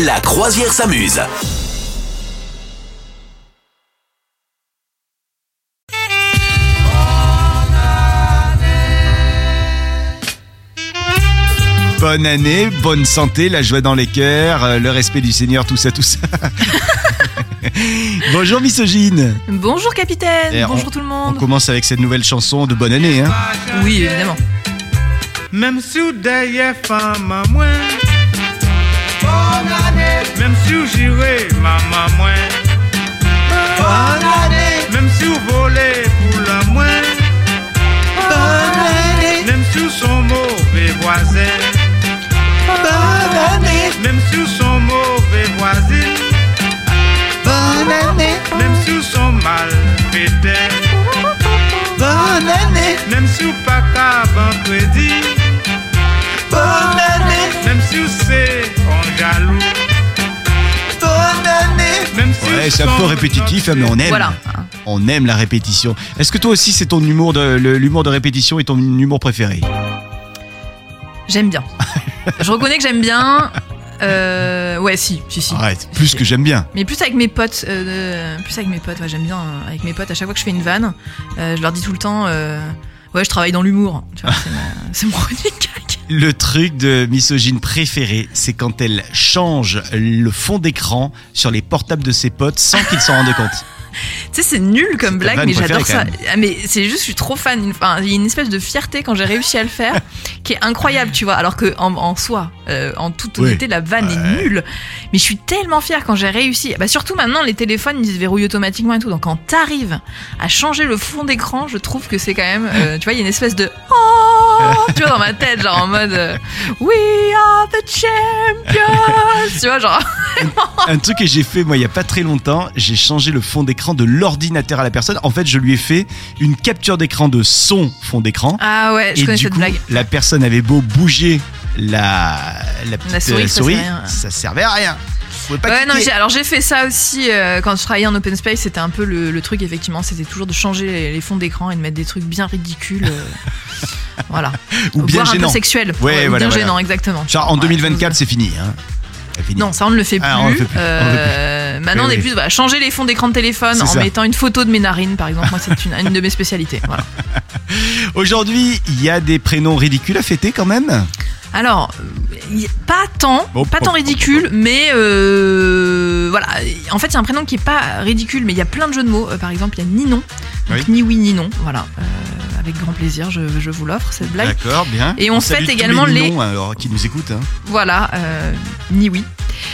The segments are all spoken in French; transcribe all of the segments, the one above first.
La croisière s'amuse. Bonne année, bonne santé, la joie dans les cœurs, euh, le respect du Seigneur, tout ça, tout ça. Bonjour misogyne. Bonjour capitaine, Et bonjour on- tout le On monde. commence avec cette nouvelle chanson de bonne année. Hein. Oui, évidemment. Même si femme à moins Bonne Même si ou j'irai maman moins. Bonne année. Même si ou volez pour la moins. Bonne année. Même si ou sont mauvais voisins. Bonne année. Même si ou sont mauvais voisines Bonne année. Même si ou sont mal pétés Bonne année. Même si ou pas ban crédit Bonne année. Même si ou c'est on jaloux Bonne année Même si Ouais, ou c'est un peu répétitif, hein, mais on aime. Voilà. On aime la répétition. Est-ce que toi aussi c'est ton humour de l'humour de répétition est ton humour préféré? J'aime bien. Je reconnais que j'aime bien. Euh, ouais, si, si, si. Arrête, plus que j'aime bien. Mais plus avec mes potes, euh, plus avec mes potes, ouais, j'aime bien euh, avec mes potes. À chaque fois que je fais une vanne, euh, je leur dis tout le temps, euh, ouais, je travaille dans l'humour. Tu vois, c'est mon- gag. Le truc de misogyne préféré, c'est quand elle change le fond d'écran sur les portables de ses potes sans qu'ils s'en rendent compte. Tu sais, c'est nul comme blague, mais j'adore ça. Ah, mais c'est juste, je suis trop fan. Enfin, il y a une espèce de fierté quand j'ai réussi à le faire, qui est incroyable, tu vois. Alors que en, en soi, euh, en toute Oui. honnêteté, la vanne est nulle. Mais je suis tellement fière quand j'ai réussi. Bah surtout maintenant, les téléphones ils se verrouillent automatiquement et tout. Donc quand t'arrives à changer le fond d'écran, je trouve que c'est quand même, euh, tu vois, il y a une espèce de oh, tu vois, dans ma tête, genre en mode euh, We are the champions, tu vois, genre. Un truc que j'ai fait moi il y a pas très longtemps, j'ai changé le fond d'écran de l'ordinateur à la personne. En fait, je lui ai fait une capture d'écran de son fond d'écran. Ah ouais, je et connais du cette coup, blague. la personne avait beau bouger la, la petite La souris, euh, ça servait à rien. ça servait à rien. Vous pouvez pas Ouais, non, alors j'ai fait ça aussi euh, quand je travaillais en open space. C'était un peu le, le truc, effectivement, c'était toujours de changer les, les fonds d'écran et de mettre des trucs bien ridicules. euh, voilà. Ou bien un peu sexuel. Ouais, ou voilà, bien voilà. gênant, exactement. Genre en Ouais, 2024, c'est fini. Hein. C'est fini. Non, ça on ne le fait plus. Ah, on le fait plus, on le maintenant, on est oui. plus bah, changer les fonds d'écran de téléphone C'est en ça. mettant une photo de mes narines, par exemple. Moi, c'est une, une de mes spécialités. Voilà. Aujourd'hui, il y a des prénoms ridicules à fêter quand même? Alors, pas tant, Bon, pas bon, tant bon, ridicule, mais euh, voilà. En fait, il y a un prénom qui est pas ridicule, mais il y a plein de jeux de mots. Euh, par exemple, il y a Ninon, donc Oui. ni oui ni non. Voilà, Euh, avec grand plaisir, je, je vous l'offre cette blague. D'accord, bien. Et on salue fête également les, alors, qui nous écoutent. hein. Voilà, euh, ni oui.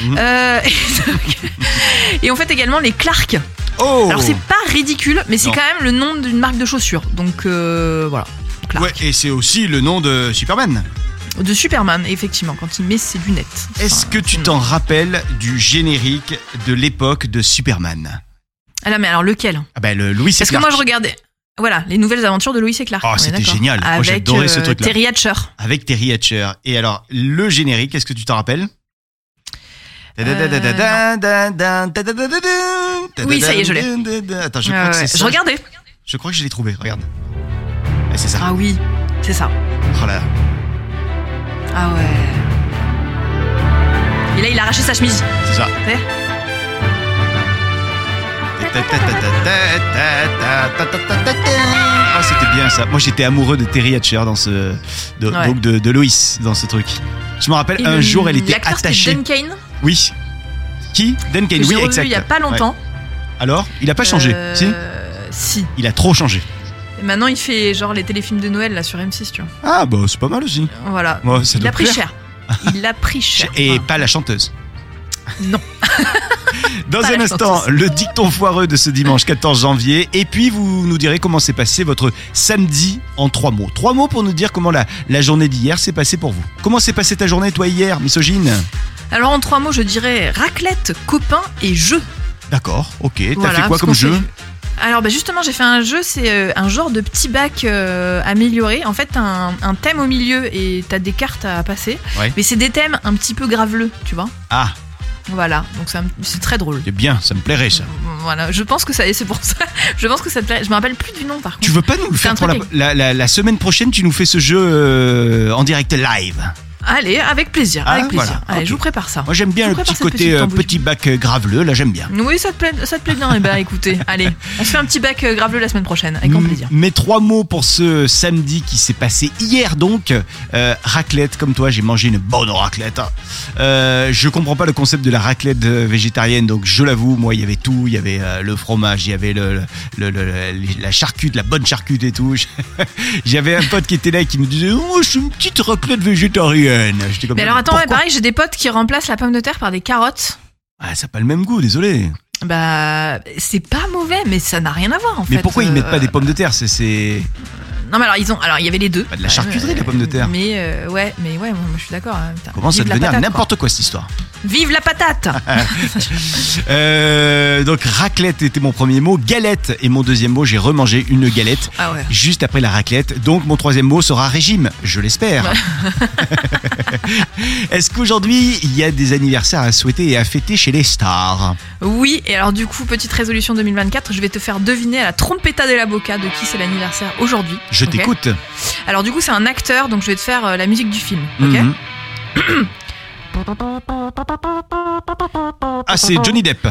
Mhm. Et, on fête également les Clark. Oh Alors c'est pas ridicule, mais c'est quand même le nom d'une marque de chaussures. Donc voilà. Clark. Ouais, et c'est aussi le nom de Superman. De Superman, effectivement, quand il met ses lunettes. Est-ce que tu t'en rappelles du générique de l'époque de Superman Ah là, mais alors lequel Ah ben le Louis Parce que moi je regardais. Voilà, les nouvelles aventures de Lois et Clark. Oh, c'était génial. Moi, Avec j'adorais ce euh, truc-là. Terry Hatcher. Avec Terry Hatcher. Et alors, le générique, est-ce que tu t'en rappelles Oui, ça y est, je l'ai. Attends, je crois que c'est Je ça. regardais. Je crois que je l'ai trouvé, regarde. Ouais, c'est ça. Ah oui, c'est ça. Oh là là. Ah ouais. Et là, il a arraché sa chemise. C'est ça. Ah, c'était bien ça. Moi, j'étais amoureux de Terry Hatcher dans ce, de, Ouais. donc de, de Loïs dans ce truc. Je me rappelle, Et un le- jour, elle était attachée. Dan Kane. Oui. Qui? Dan Kane, que oui, exact. il y a pas longtemps. Ouais. Alors, il a pas changé, Euh, si? Si. Il a trop changé. Et maintenant, il fait genre les téléfilms de Noël là sur M6, tu vois. Ah, bah, c'est pas mal aussi. Voilà. Ça il doit a pris plaire. cher. Il a pris cher. Et Enfin, pas la chanteuse. Non. Dans Pas un la instant, chanteuse. le dicton foireux de ce dimanche 14 janvier. Et puis, vous nous direz comment s'est passé votre samedi en trois mots. Trois mots pour nous dire comment la, la journée d'hier s'est passée pour vous. Comment s'est passée ta journée, toi, hier, misogyne? Alors en trois mots, je dirais raclette, copain et jeu. D'accord, ok. T'as Voilà, fait quoi parce comme qu'on jeu? fait- Alors bah justement, j'ai fait un jeu, c'est euh, un genre de petit bac euh, amélioré. En fait, t'as un, un thème au milieu et t'as des cartes à passer. Ouais. Mais c'est des thèmes un petit peu graveleux, tu vois. Ah, Voilà, donc c'est très drôle. c'est bien, ça me plairait ça. Voilà, je pense que ça, et c'est pour ça. Je pense que ça te plaît. Je me rappelle plus du nom par contre. Tu veux pas nous le faire pour la, truc la, la- la semaine prochaine Tu nous fais ce jeu euh, en direct live. Allez, avec plaisir, Ah, avec plaisir. voilà, Allez, je vous prépare ça. Moi j'aime bien Je le petit côté euh, petit bac euh, graveleux, là j'aime bien. Oui, ça te plaît, ça te plaît bien. Eh ben, écoutez, allez, on se fait un petit bac euh, graveleux la semaine prochaine, avec grand plaisir. Mes trois mots pour ce samedi qui s'est passé hier donc. Euh, raclette, comme toi, j'ai mangé une bonne raclette. hein. Euh, je comprends pas le concept de la raclette végétarienne, donc je l'avoue, moi il y avait tout, il y avait le fromage, il y avait le, le- le- le- la charcute, la bonne charcute et tout. J'avais un pote qui était là et qui me disait Oh, c'est une petite raclette végétarienne. J'étais comme Mais alors attends, ouais, pareil, j'ai des potes qui remplacent la pomme de terre par des carottes. Ah, ça n'a pas le même goût, désolé. Bah, c'est pas mauvais, mais ça n'a rien à voir en fait. Mais pourquoi ils Euh, mettent pas des pommes de terre? C'est- C'est Non, mais alors ils ont, alors il y avait les deux. Pas de la charcuterie, la pomme de terre. Mais euh, ouais, mais ouais, moi, je suis d'accord. hein, putain. Vive la devenir patate, n'importe quoi cette histoire. Vive la patate Euh, donc raclette était mon premier mot, galette est mon deuxième mot. J'ai remangé une galette Ah ouais. juste après la raclette. Donc mon troisième mot sera régime, je l'espère. Est-ce qu'aujourd'hui il y a des anniversaires à souhaiter et à fêter chez les stars Oui, et alors du coup, petite résolution 2024, je vais te faire deviner à la trompetta de la boca de qui c'est l'anniversaire aujourd'hui. Je t'écoute. Alors du coup, c'est un acteur, donc je vais te faire euh, la musique du film. Ok Mhm. Ah c'est Johnny Depp,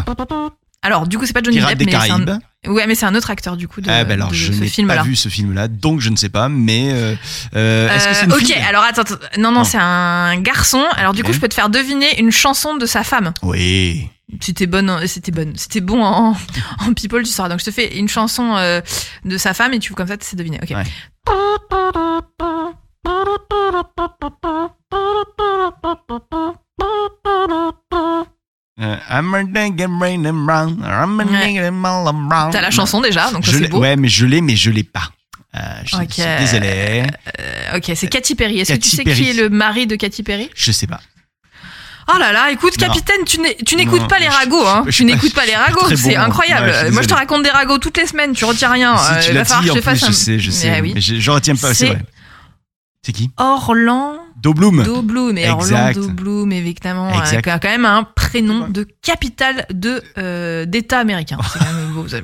Alors du coup, c'est pas Johnny Pirates Depp, des mais c'est un... Caraïbes. Ouais, mais c'est un autre acteur du coup de, ah ben alors de je ce n'ai film-là. pas vu ce film-là, donc je ne sais pas. Mais euh, euh, est-ce que c'est une ok, fille alors attends, attends. non, non, Non. c'est un garçon. Alors du coup, je peux te faire deviner une chanson de sa femme. Oui. C'était bonne, c'était bonne, c'était bon en, en people, tu sauras. Donc je te fais une chanson euh, de sa femme et tu comme ça, tu sais deviner. Ok. Ouais. Euh, I'm a dang rain and brown, I'm a Ouais. dang all around. T'as la chanson déjà, donc ça, Je beau. Ouais, mais je l'ai, mais je l'ai pas. Euh, je suis désolé. Euh, ok, c'est Katy Perry. Est-ce que tu sais Perry. qui est le mari de Katy Perry? Je sais pas. Oh là là, écoute, capitaine, tu n'é- tu n'écoutes pas les je- ragots, hein. je Tu n'écoutes pas les je ragots, c'est bon. incroyable. Ouais, je Moi, je te raconte des ragots toutes les semaines, tu retiens rien. si Euh, tu il falloir que je fasse je un- sais, je sais. Mais oui. Je, je retiens pas, c'est vrai. C'est qui? Orlando Do Bloom. Bloom. Et. Orlando Bloom, évidemment, qui a quand même un prénom de capitale de euh, d'État américain. C'est quand même beau. Voilà,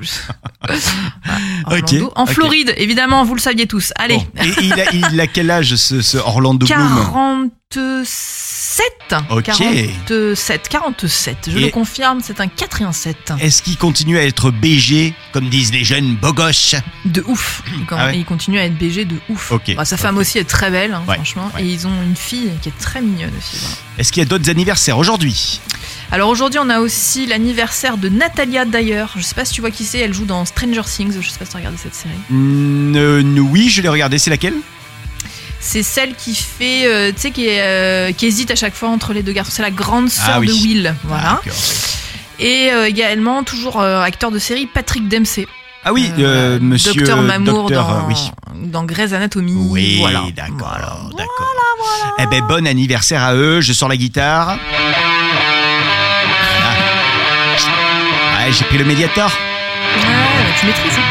Ok, Orlando. En. Floride, évidemment, vous le saviez tous. Allez. Bon. Et il a, il a quel âge ce, ce Orlando Bloom? 47. Ok. 47. 47. Je Et- le confirme, c'est un 4 et un 7. Est-ce qu'il continue à être BG, comme disent les jeunes beaux gosses De ouf. Con- Ah ouais il continue à être BG de ouf. Ok. Bah, sa femme aussi est très belle, hein, Ouais, franchement. ouais. Et ils ont une fille qui est très mignonne aussi. voilà. Est-ce qu'il y a d'autres anniversaires aujourd'hui? Alors aujourd'hui, on a aussi l'anniversaire de Natalia Dyer. Je sais pas si tu vois qui c'est, elle joue dans Stranger Things. Je sais pas si tu as regardé cette série. Euh, Oui, je l'ai regardé. C'est laquelle? C'est celle qui fait, euh, tu sais, qui, euh, qui hésite à chaque fois entre les deux garçons. C'est la grande sœur Ah oui. de Will. Voilà. Ah, d'accord. Et euh, également, toujours euh, acteur de série, Patrick Dempsey. Ah oui, Euh, monsieur. Docteur Mamour Docteur, dans, euh, oui. dans Grey's Anatomy. Oui, voilà. d'accord, Voilà. d'accord. Eh ben, bon anniversaire à eux. Je sors la guitare. Ah. Ouais, j'ai pris le médiator. Ouais, bah, tu maîtrises. hein.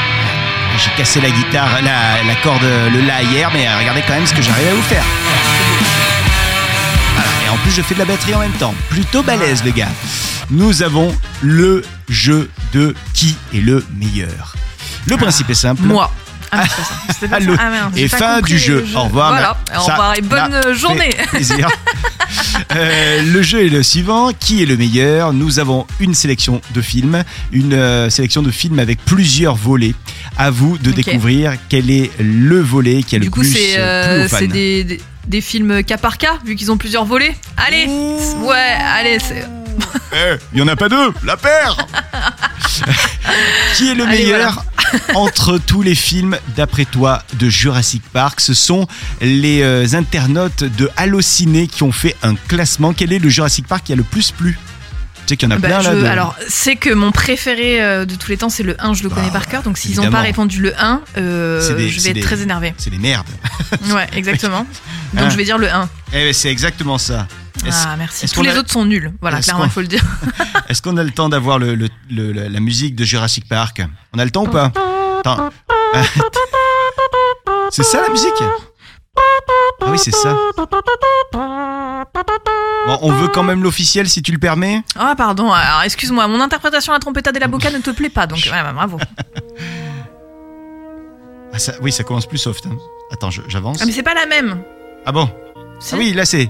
J'ai cassé la guitare, la, la corde, le la hier, mais regardez quand même ce que j'arrive à vous faire. Voilà. Et en plus, je fais de la batterie en même temps. Plutôt balèze, le gars. Nous avons le jeu de qui est le meilleur. Le principe est simple. Moi. Ah, ça. Pas ça. Ah, merde, Et fin du jeu. le Au revoir. Voilà. Ça Au revoir et bonne journée. plaisir. Euh, le jeu est le suivant. Qui est le meilleur? Nous avons une sélection de films, une euh, sélection de films avec plusieurs volets. À vous de découvrir quel est le volet qui a le Du coup, plus c'est euh, euh, des, des, des films cas par cas, vu qu'ils ont plusieurs volets? Allez Ouais, allez, c'est. Eh, Il y en a pas deux, la paire. Qui est le Allez, meilleur entre tous les films, d'après toi, de Jurassic Park? Ce sont les euh, internautes de Allociné qui ont fait un classement. Quel est le Jurassic Park qui a le plus plu? Sais qu'il y en a Bah, plein là. de- Alors, c'est que mon préféré euh, de tous les temps, c'est le 1, je le connais Bah, par cœur. Donc, s'ils n'ont pas répondu le 1, euh, des- je vais des- être très énervé. C'est des merdes. Ouais, exactement. Donc, Hein. je vais dire le 1. Eh ben, c'est exactement ça. Ah, merci. Tous les a- autres sont nuls. Voilà, clairement, il faut le dire. est-ce qu'on a le temps d'avoir le, le- le- la, la musique de Jurassic Park? On a le temps ou pas? C'est ça la musique? Ah oui, c'est ça. Bon, on veut quand même l'officiel si tu le permets. Ah, pardon. Alors, excuse-moi, mon interprétation à la trompetta de la boca ne te plaît pas. Donc, ouais, bah, bravo. Ah, ça, oui, ça commence plus soft. hein. Attends, je- j'avance. Ah, mais c'est pas la même. Ah bon Si. Ah oui, là c'est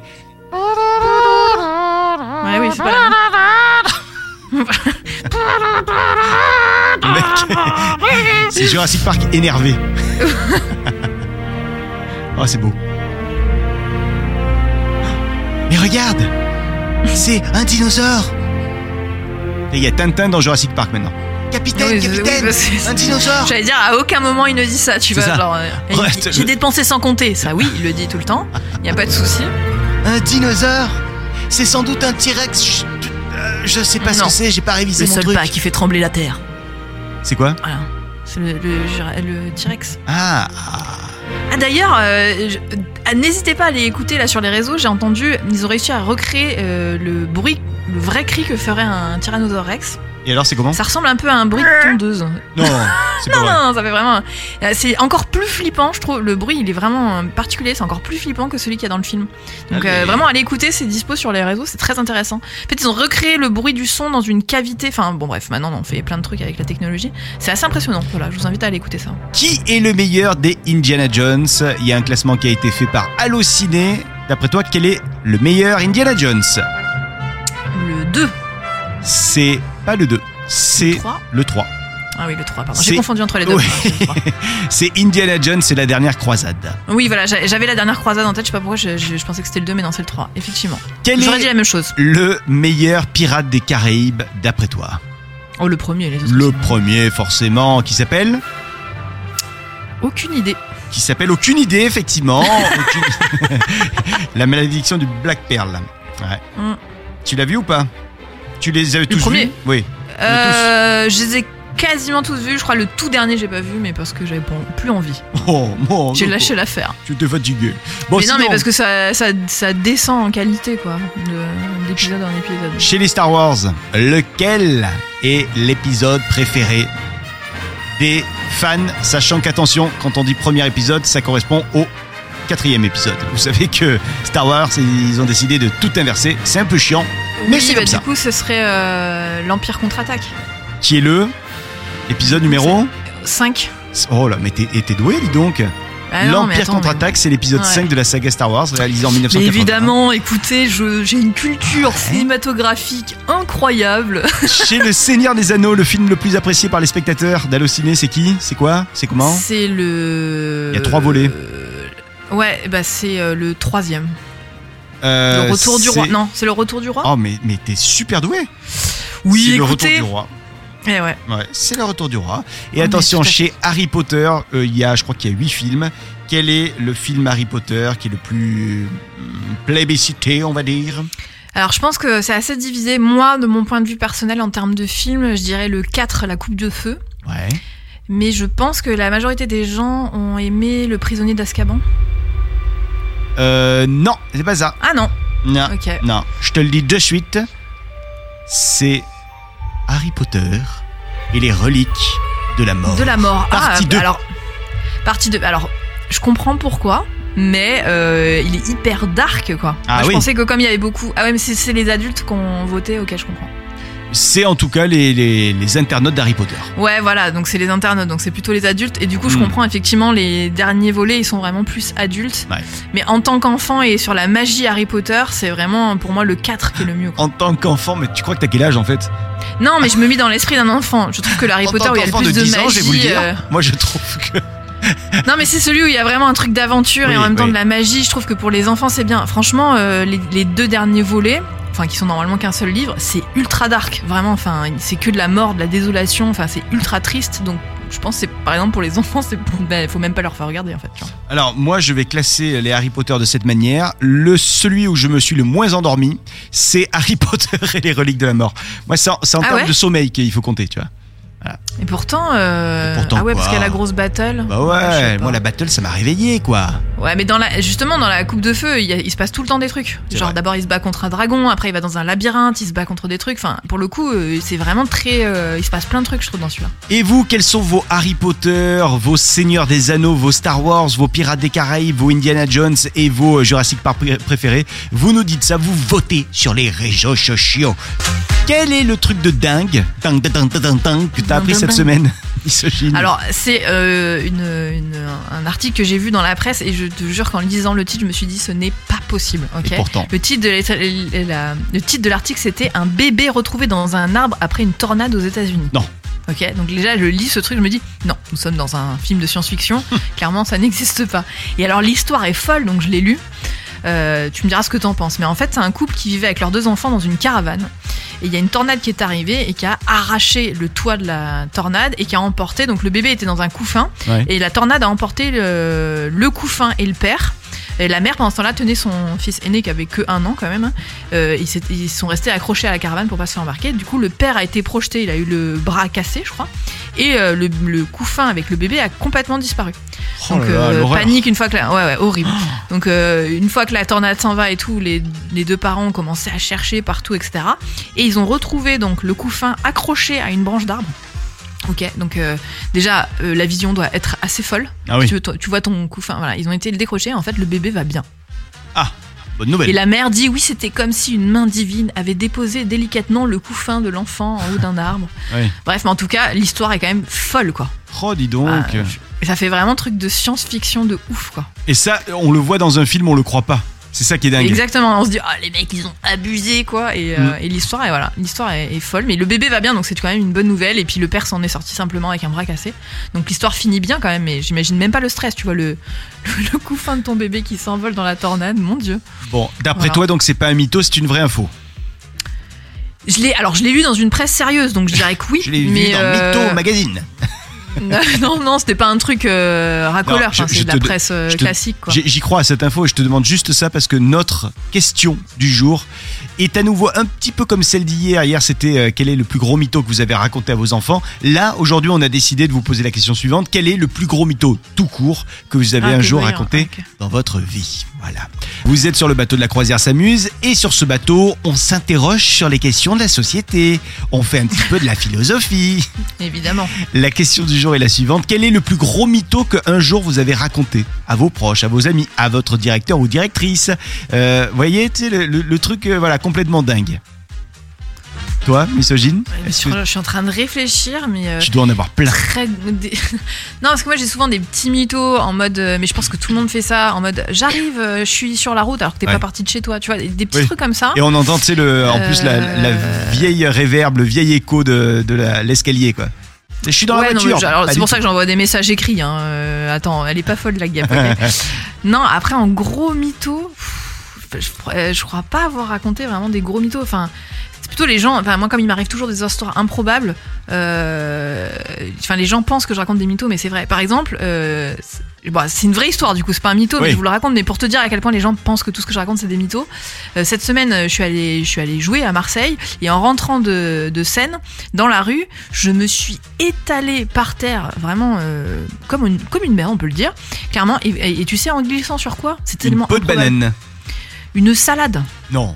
Ouais, oui, c'est pas la même. Le mec, c'est Jurassic Park énervé. oh, c'est beau. Mais regarde, c'est un dinosaure. Et il y a Tintin dans Jurassic Park maintenant. Capitaine, Oui, capitaine, oui, un dinosaure. J'allais dire, à aucun moment il ne dit ça, tu vois. ça. Genre, euh, Ouais, J'ai dépensé sans compter. Ça, oui, il le dit tout le temps. Il n'y a pas de souci. Un dinosaure. C'est sans doute un T-Rex. Je, euh, je sais pas ce Non. que c'est, j'ai pas révisé Le mon seul truc. pas qui fait trembler la terre. C'est quoi? Voilà. C'est le, le, le T-Rex. Ah, Ah d'ailleurs, euh, ah, n'hésitez pas à aller écouter là sur les réseaux. J'ai entendu, ils ont réussi à recréer euh, le bruit, le vrai cri que ferait un Tyrannosaurus Rex. Et alors c'est comment Ça ressemble un peu à un bruit de tondeuse. Non, c'est pas Non, vrai. non, ça fait vraiment. C'est encore plus flippant, je trouve. Le bruit, il est vraiment particulier. C'est encore plus flippant que celui qu'il y a dans le film. Donc, Allez. euh, vraiment, allez écouter. C'est dispo sur les réseaux. C'est très intéressant. En fait, ils ont recréé le bruit du son dans une cavité. Enfin, bon, bref, maintenant, on fait plein de trucs avec la technologie. C'est assez impressionnant. Voilà, je vous invite à aller écouter ça. Qui est le meilleur des Indiana Jones? Il y a un classement qui a été fait par Allociné. D'après toi, quel est le meilleur Indiana Jones? Le 2. C'est pas le 2, c'est Le 3. le 3. Ah oui, le 3, pardon. J'ai confondu entre les deux. Oui. C'est le 3. C'est Indiana Jones, c'est la dernière croisade. Oui, voilà, j'a- j'avais la dernière croisade en tête. Je sais pas pourquoi, je, je- je pensais que c'était le 2, mais non, c'est le 3. Effectivement. J'aurais dit la même chose. le meilleur pirate des Caraïbes d'après toi? Oh, le premier, les autres. Le premier, forcément, qui s'appelle? Aucune idée. Qui s'appelle Aucune idée, effectivement. Aucune- la malédiction du Black Pearl. Ouais. Mm. Tu l'as vu ou pas? Tu les avais tous vus Oui. Euh, je les ai quasiment tous vus. Je crois le tout dernier, j'ai pas vu, mais parce que j'avais plus envie. Oh, mon J'ai lâché l'affaire. Tu t'es fatigué. Bon, mais non, mais parce que ça, ça, ça descend en qualité, quoi, de- d'épisode en épisode. Chez les Star Wars, lequel est l'épisode préféré des fans Sachant qu'attention, quand on dit premier épisode, ça correspond au quatrième épisode. Vous savez que Star Wars, ils ont décidé de tout inverser. C'est un peu chiant, mais oui, c'est bah, comme du ça. coup, ce serait euh, l'Empire contre-attaque. Qui est le épisode numéro 5. Oh là, mais t'es et t'es doué, dis donc. Ah non, mais L'Empire attends, contre-attaque, c'est l'épisode Ouais. 5 de la saga Star Wars, réalisé en Mais 1980. évidemment, écoutez, je- j'ai une culture cinématographique incroyable. Chez Le Seigneur des Anneaux, le film le plus apprécié par les spectateurs d'Allociné, c'est qui? C'est quoi? C'est comment? C'est le. Il y a trois volets. Euh, Ouais, bah c'est euh, le troisième. Euh, le retour du roi. Non, c'est le retour du roi. Oh, mais, mais t'es super doué oui, C'est le retour du roi. Eh ouais. Ouais, c'est le retour du roi. Et Oh, attention, chez Harry Potter, euh, il y a, je crois qu'il y a huit films. Quel est le film Harry Potter qui est le plus hum, plébiscité, on va dire? Alors je pense que c'est assez divisé. Moi, de mon point de vue personnel, en termes de film, je dirais le 4, La Coupe de Feu. Ouais. Mais je pense que la majorité des gens ont aimé Le Prisonnier d'Azkaban. Euh, non, c'est pas ça. Ah non, Non, ok. non. Je te le dis de suite. C'est Harry Potter et les reliques de la mort. De la mort. Partie ah, deux. alors, partie 2. Alors, je comprends pourquoi, mais euh, il est hyper dark, quoi. Ah Moi, je oui. pensais que comme il y avait beaucoup... Ah ouais, mais c'est c'est les adultes qui ont voté, ok, je comprends. C'est en tout cas les, les, les internautes d'Harry Potter. Ouais, voilà, donc c'est les internautes, donc c'est plutôt les adultes. Et du coup, je Hmm. comprends effectivement les derniers volets, ils sont vraiment plus adultes. Ouais. Mais en tant qu'enfant et sur la magie Harry Potter, c'est vraiment pour moi le 4 qui est le mieux. quoi. En tant qu'enfant, mais tu crois que t'as quel âge en fait? Non, mais je me mis dans l'esprit d'un enfant. Je trouve que le Harry En Potter où il y a le plus de de, 10 ans, magie. vous le dire. euh, Moi, je trouve que. Non, mais c'est celui où il y a vraiment un truc d'aventure et en même temps oui. de la magie. Je trouve que pour les enfants, c'est bien. Franchement, euh, les, les deux derniers volets, enfin qui sont normalement qu'un seul livre, c'est ultra dark. Vraiment, enfin, c'est que de la mort, de la désolation. Enfin, c'est ultra triste. Donc, je pense que c'est par exemple pour les enfants, c'est ben, faut même pas leur faire regarder en fait. tu vois. Alors, moi, je vais classer les Harry Potter de cette manière. Le celui où je me suis le moins endormi, c'est Harry Potter et les reliques de la mort. Moi, c'est en, Ah termes ouais de sommeil qu'il faut compter, tu vois. Et pourtant, euh... Et pourtant ah ouais, parce qu'il y a la grosse battle. Bah ouais, pas. moi, la battle, ça m'a réveillé, quoi. Ouais, mais dans la, justement, dans la coupe de feu, il, y a- il se passe tout le temps des trucs. Genre, d'abord, il se bat contre un dragon, après, il va dans un labyrinthe, il se bat contre des trucs. Enfin, pour le coup, euh, c'est vraiment très. euh, il se passe plein de trucs, je trouve, dans celui-là. Et vous, quels sont vos Harry Potter, vos Seigneurs des Anneaux, vos Star Wars, vos Pirates des Caraïbes, vos Indiana Jones et vos Jurassic Park pré- préférés? Vous nous dites ça, vous votez sur les réseaux sociaux. Quel est le truc de dingue, dingue, dingue, dingue, dingue, que t'as appris cette semaine misogyne. Alors, c'est euh, une, une- un article que j'ai vu dans la presse et je te jure qu'en lisant le titre, je me suis dit ce n'est pas possible. Ok. Et pourtant. Le titre de la- le titre de l'article, c'était un bébé retrouvé dans un arbre après une tornade aux États-Unis. Non. Ok, donc déjà je lis ce truc, je me dis non, nous sommes dans un film de science-fiction, clairement ça n'existe pas. Et alors l'histoire est folle, donc je l'ai lu. Euh, tu me diras ce que t'en penses, mais en fait c'est un couple qui vivait avec leurs deux enfants dans une caravane. Et il y a une tornade qui est arrivée et qui a arraché le toit de la tornade et qui a emporté. Donc le bébé était dans un couffin Ouais. et la tornade a emporté le, le couffin et le père. Et la mère pendant ce temps-là tenait son fils aîné qui avait que un an quand même. Euh, ils, sont restés accrochés à la caravane pour pas se faire embarquer. Du coup le père a été projeté, il a eu le bras cassé je crois. Et euh, le, le couffin avec le bébé a complètement disparu. Oh Donc là euh, panique une fois que la... ouais ouais horrible. Donc euh, une fois que la tornade s'en va et tout, les, les deux parents ont commencé à chercher partout etc. Et ils ont retrouvé donc le couffin accroché à une branche d'arbre. Ok, donc euh, déjà euh, la vision doit être assez folle. Ah oui, Tu, tu vois ton couffin, voilà, ils ont été le décrocher. En fait, le bébé va bien. bonne nouvelle. Et la mère dit oui, c'était comme si une main divine avait déposé délicatement le couffin de l'enfant en haut d'un arbre. Bref, mais en tout cas, l'histoire est quand même folle, quoi. Oh, dis donc. Ah, ça fait vraiment truc de science-fiction de ouf, quoi. Et ça, on le voit dans un film, on le croit pas. C'est ça qui est dingue. Exactement, on se dit, ah, les mecs, ils ont abusé, quoi. Et, euh, Mm. et l'histoire, est, voilà, l'histoire est, est folle. Mais le bébé va bien, donc c'est quand même une bonne nouvelle. Et puis le père s'en est sorti simplement avec un bras cassé. Donc l'histoire finit bien quand même, mais j'imagine même pas le stress, tu vois, le, le, le couffin de ton bébé qui s'envole dans la tornade, mon dieu. Bon, d'après Voilà. toi, donc c'est pas un mytho, c'est une vraie info? Je l'ai, alors je l'ai lu dans une presse sérieuse, donc je dirais que oui. Je l'ai mais vu dans euh, Mytho Magazine. non, non, c'était pas un truc euh, racoleur, enfin, c'est de la presse te- classique, J'y crois à cette info et je te demande juste ça parce que notre question du jour est à nouveau un petit peu comme celle d'hier. Hier, c'était euh, quel est le plus gros mytho que vous avez raconté à vos enfants? Là, aujourd'hui, on a décidé de vous poser la question suivante. Quel est le plus gros mytho tout court que vous avez Ah, un jour raconté dans votre vie? Voilà. Vous êtes sur le bateau de la croisière s'amuse et sur ce bateau, on s'interroge sur les questions de la société. On fait un petit peu de la philosophie. Évidemment. La question du jour est la suivante. Quel est le plus gros mytho qu'un jour vous avez raconté à vos proches, à vos amis, à votre directeur ou directrice? Euh, Voyez, le- le truc euh, voilà, complètement dingue. Toi, misogyne Ouais, mais est-ce sur- que je suis en train de réfléchir, mais. euh, Tu dois en avoir plein. très non parce que moi j'ai souvent des petits mythos en mode euh, mais je pense que tout le monde fait ça en mode j'arrive euh, je suis sur la route alors que t'es Ouais. pas parti de chez toi tu vois des, petits Oui. trucs comme ça Et on entend, tu sais, le, en plus la, la Euh. vieille réverbe, le vieil écho de, l'escalier, quoi. Je suis dans Ouais, la voiture. c'est pour ça que j'envoie des messages écrits hein. Euh, attends elle est pas folle la guêpe ok non après en gros mytho je, je crois pas avoir raconté vraiment des gros mythos enfin c'est plutôt les gens enfin moi comme il m'arrive toujours des histoires improbables euh, enfin les gens pensent que je raconte des mythos mais c'est vrai par exemple euh, c'est- bon, une vraie histoire du coup c'est pas un mytho Oui. mais je vous le raconte mais pour te dire à quel point les gens pensent que tout ce que je raconte c'est des mythos euh, cette semaine je suis allée je suis allée jouer à Marseille et en rentrant de, de Seine dans la rue je me suis étalée par terre vraiment comme une comme une mère on peut le dire clairement et, et- et tu sais en glissant sur quoi? C'est Une tellement peau de improbable. banane. une salade Non.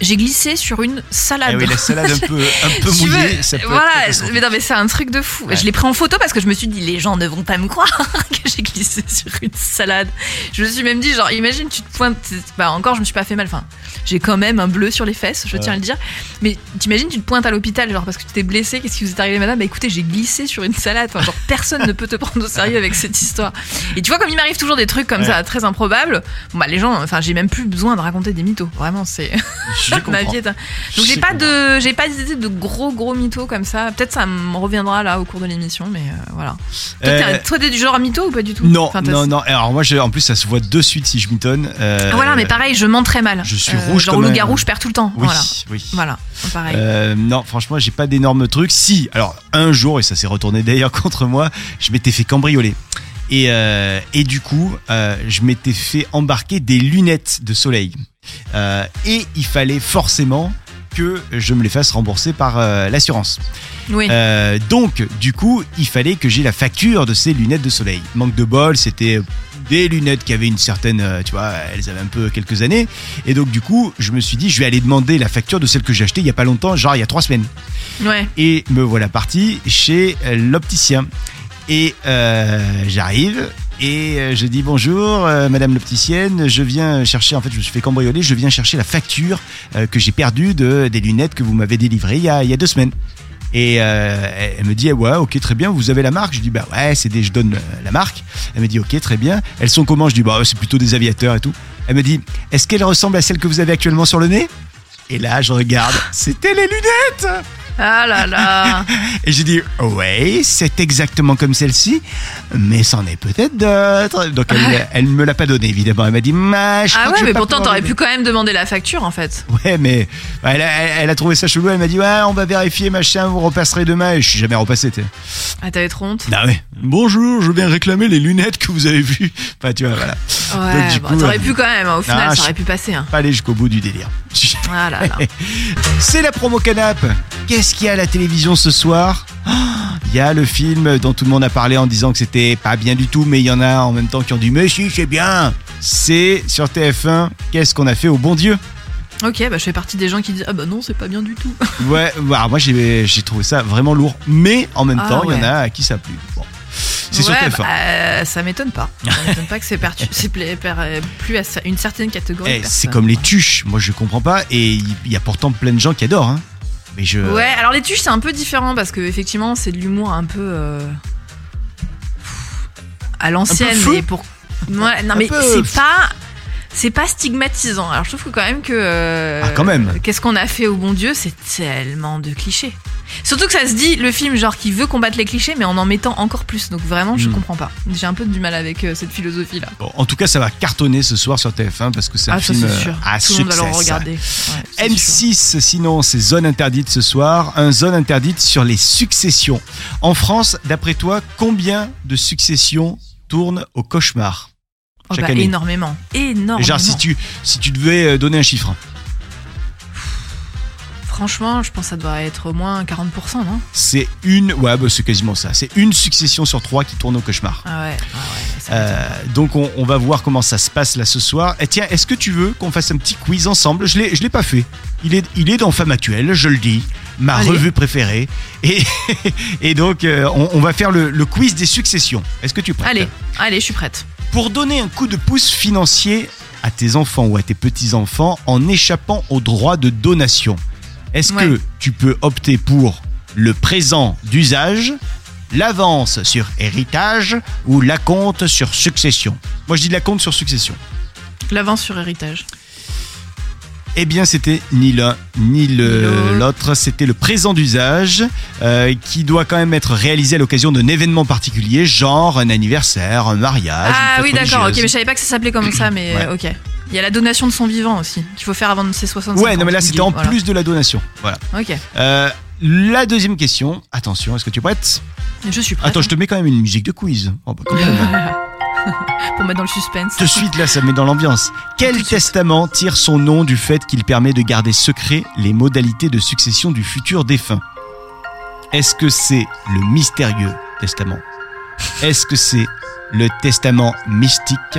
J'ai glissé sur une salade Ah oui, la salade un peu, un peu mouillée, veux- ça peut voilà, mais non, mais c'est un truc de fou. Ouais. Je l'ai pris en photo parce que je me suis dit, les gens ne vont pas me croire que j'ai glissé sur une salade. Je me suis même dit, genre, imagine, tu te pointes. Bah, encore, je me suis pas fait mal. Enfin, j'ai quand même un bleu sur les fesses, je tiens à le dire. Mais t'imagines, tu te pointes à l'hôpital, genre, parce que tu t'es blessé, qu'est-ce qui vous est arrivé, madame? Bah écoutez, j'ai glissé sur une salade. Enfin, genre, personne ne peut te prendre au sérieux avec cette histoire. Et tu vois, comme il m'arrive toujours des trucs comme Ouais. ça, très improbables, bon, bah, les gens, enfin, j'ai même plus besoin de raconter des mythos. Vraiment, c'est. Je Ma vie est un- Donc j'ai pas de j'ai pas d'idée de gros gros mythos comme ça. Peut-être ça me reviendra là au cours de l'émission, mais euh, voilà. Toi, Euh, t'es- toi, du genre mytho ou pas du tout? Non, Enfin, non, non. Alors moi, je, en plus, ça se voit de suite si je m'étonne. Euh, Ah, voilà, mais pareil, je mens très mal. je suis Euh, rouge Genre loup-garou, je perds tout le temps. Oui, Voilà, oui. voilà, pareil. Euh, non, franchement, j'ai pas d'énormes trucs. Si, alors un jour, et ça s'est retourné d'ailleurs contre moi, je m'étais fait cambrioler. Et, euh, et du coup, euh, je m'étais fait embarquer des lunettes de soleil. Euh, et il fallait forcément que je me les fasse rembourser par euh, l'assurance. oui. Euh, donc, du coup, il fallait que j'ai la facture de ces lunettes de soleil. Manque de bol, c'était des lunettes qui avaient une certaine, euh, tu vois, elles avaient un peu quelques années. Et donc, du coup, je me suis dit, je vais aller demander la facture de celle que j'ai achetée il y a pas longtemps, genre il y a trois semaines. Ouais. Et me voilà parti chez l'opticien. Et euh, j'arrive et euh, je dis bonjour, euh, madame l'opticienne, je viens chercher, en fait, je me suis fait cambrioler, je viens chercher la facture que j'ai perdue de, des lunettes que vous m'avez délivrées il y a, deux semaines. Et elle- me dit, ouais, ok, très bien, vous avez la marque Je dis, bah ouais, c'est des, je donne la marque. Elle me dit, ok, très bien. Elles sont comment? Je dis, bah c'est plutôt des aviateurs et tout. Elle me dit, est-ce qu'elles ressemblent à celles que vous avez actuellement sur le nez? Et là, je regarde, c'était les lunettes Ah là là. Et j'ai dit, ouais, c'est exactement comme celle-ci, mais c'en est peut-être d'autres. Donc elle, Ouais. elle me l'a pas donné, évidemment. Elle m'a dit, je Ah ouais, mais pourtant t'aurais pu quand même demander la facture en fait. Ouais, mais elle a, elle- a trouvé ça chelou. Elle m'a dit Ouais, on va vérifier, machin, vous repasserez demain. Et je suis jamais repassé, tu sais. Ah t'avais trop honte. Ah ouais. Bonjour, je viens réclamer les lunettes que vous avez vues. Enfin, tu vois, voilà. Ouais, bon, coup, t'aurais euh, pu quand même. hein, Au final, ah, ça aurait pu passer. Hein. Pas aller jusqu'au bout du délire. Ah là là. C'est la promo canap. Qu'est-ce qu'il y a à la télévision ce soir? Oh, Il y a le film dont tout le monde a parlé en disant que c'était pas bien du tout, mais il y en a en même temps qui ont dit Mais si, c'est bien. C'est sur TF1. Qu'est-ce qu'on a fait au bon Dieu? Ok, bah je fais partie des gens qui disent ah bah non c'est pas bien du tout. Ouais, bah, moi j'ai trouvé ça vraiment lourd, mais en même Ah temps, il y en a à qui ça a plu. Bon. C'est sur ouais, TF1. bah, euh, ça m'étonne pas. Ça m'étonne pas que c'est euh, plus à une certaine catégorie. Eh, c'est comme les tuches, moi je comprends pas, et il y a pourtant plein de gens qui adorent. Hein. Mais je. Ouais, alors les tuches c'est un peu différent parce que effectivement c'est de l'humour un peu euh, à l'ancienne et pour ouais, non Un mais peu- c'est pas c'est pas stigmatisant. Alors je trouve que quand même que euh, Ah, quand même. qu'est-ce qu'on a fait au bon Dieu, c'est tellement de clichés. Surtout que ça se dit le film genre qui veut combattre les clichés mais en en mettant encore plus. Donc vraiment je Hmm. comprends pas. J'ai un peu du mal avec euh, cette philosophie là. Bon, en tout cas, ça va cartonner ce soir sur TF1 parce que c'est un Ah ça film sûr. euh, à Tout le monde va le succès. regarder. Ouais, c'est sûr. M6, sinon, c'est Zone Interdite ce soir. Un Zone Interdite sur les successions. En France, d'après toi, combien de successions tournent au cauchemar? Oh, chaque bah, année énormément. Énormément. Genre, si tu, si tu devais euh, donner un chiffre. Franchement, je pense que ça doit être au moins 40%, non? C'est une, ouais, bah, c'est quasiment ça. C'est une succession sur trois qui tourne au cauchemar. Ah ouais, ah ouais, ça Euh, donc on, on va voir comment ça se passe là ce soir. Et tiens, est-ce que tu veux qu'on fasse un petit quiz ensemble? Je l'ai, je l'ai pas fait. Il est, il est dans Femme Actuelle, je le dis, ma Allez. revue préférée. Et, et donc euh, on, on va faire le, le quiz des successions. Est-ce que tu es prête? Allez, allez, je suis prête. Pour donner un coup de pouce financier à tes enfants ou à tes petits-enfants en échappant aux droits de donation, est-ce Ouais. que tu peux opter pour le présent d'usage, l'avance sur héritage ou l'acompte sur succession? Moi je dis l'acompte sur succession. L'avance sur héritage. Eh bien, c'était ni l'un ni l'autre. C'était le présent d'usage euh, qui doit quand même être réalisé à l'occasion d'un événement particulier, genre un anniversaire, un mariage. Ah une oui, d'accord, ok, mais je savais pas que ça s'appelait comme ça, mais Ouais. euh, ok. Il y a la donation de son vivant aussi, qu'il faut faire avant de ses 65 Ouais, non, mais là, c'était en voilà. plus de la donation. Voilà. Ok, Euh, la deuxième question. Attention, est-ce que tu es prête? Je suis prête. Attends, je te mets quand même une musique de quiz. Oh, bah, quand même. Pour mettre dans le suspense. De suite, là, ça me met dans l'ambiance. Quel testament tire son nom du fait qu'il permet de garder secret les modalités de succession du futur défunt? Est-ce que c'est le mystérieux testament? Est-ce que c'est le testament mystique?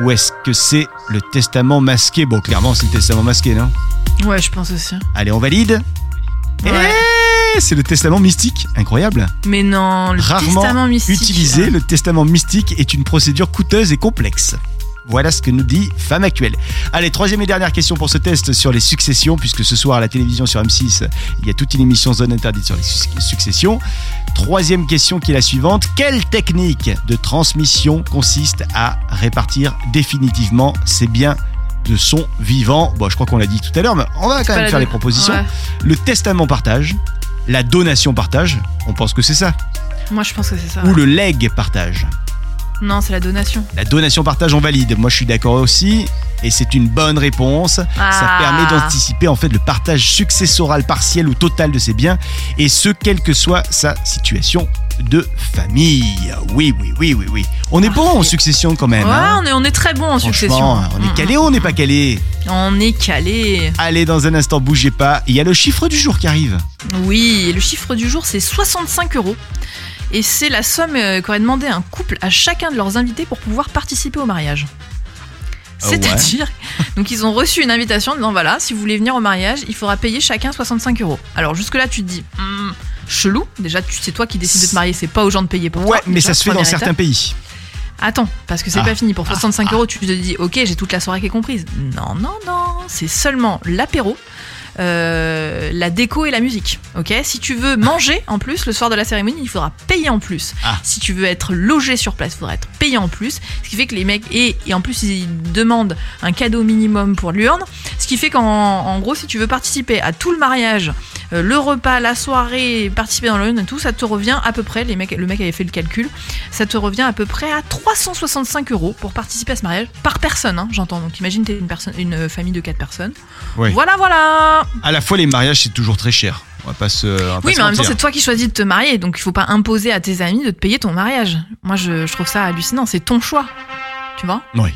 Ou est-ce que c'est le testament masqué? Bon, clairement, c'est le testament masqué, non? Ouais, je pense aussi. Allez, on valide Ouais. Eh, C'est le testament mystique, incroyable. Mais non, le Rarement testament mystique. Utilisé, le testament mystique est une procédure coûteuse et complexe. Voilà ce que nous dit Femme Actuelle. Allez, troisième et dernière question pour ce test sur les successions, puisque ce soir à la télévision sur M6, il y a toute une émission zone interdite sur les su- successions. Troisième question qui est la suivante. Quelle technique de transmission consiste à répartir définitivement ses biens de son vivant? Bon, je crois qu'on l'a dit tout à l'heure, mais on va quand même faire les propositions. Ouais. Le testament partage, la donation partage, on pense que c'est ça, Moi, je pense que c'est ça. ou ouais. le leg partage. Non, c'est la donation. La donation partage on valide. Moi je suis d'accord aussi. Et c'est une bonne réponse. Ça Ah. permet d'anticiper en fait le partage successoral partiel ou total de ses biens. Et ce, quelle que soit sa situation de famille. Oui, oui, oui, oui, oui. On est bon en succession quand même. Ouais, hein. on est, on est très bon en succession. Franchement, on est Mm, calé ou on n'est pas calé mm. On est calé. Allez, dans un instant, bougez pas. Il y a le chiffre du jour qui arrive. Oui, le chiffre du jour, c'est 65 euros. Et c'est la somme euh, qu'aurait demandé un couple à chacun de leurs invités pour pouvoir participer au mariage. Ah ouais. C'est-à-dire, donc ils ont reçu une invitation en disant voilà, si vous voulez venir au mariage, il faudra payer chacun 65 euros. Alors jusque-là, tu te dis, Hmm, chelou. Déjà, c'est toi qui décides de te marier, c'est pas aux gens de payer pour Ouais, toi. mais Déjà, ça se fait dans certains pays. Attends, parce que c'est Ah. pas fini. Pour 65 Ah. euros, tu te dis ok, j'ai toute la soirée qui est comprise. Non, non, non, c'est seulement l'apéro. Euh, la déco et la musique. Ok, si tu veux manger en plus le soir de la cérémonie, il faudra payer en plus. Ah. Si tu veux être logé sur place, il faudra être payé en plus. Ce qui fait que les mecs et, et en plus ils demandent un cadeau minimum pour l'urne. Ce qui fait qu'en en gros, si tu veux participer à tout le mariage, le repas, la soirée, participer dans l'urne et tout, ça te revient à peu près. Les mecs, le mec avait fait le calcul. Ça te revient à peu près à 365 euros pour participer à ce mariage par personne. hein, J'entends. Donc imagine t'es une personne, une famille de 4 personnes. Oui. Voilà, voilà. À la fois, les mariages, c'est toujours très cher. On va pas se. on va pas Oui, mais en même temps, c'est toi qui choisis de te marier, donc il faut pas imposer à tes amis de te payer ton mariage. Moi, je, je trouve ça hallucinant. C'est ton choix. Tu vois? Oui.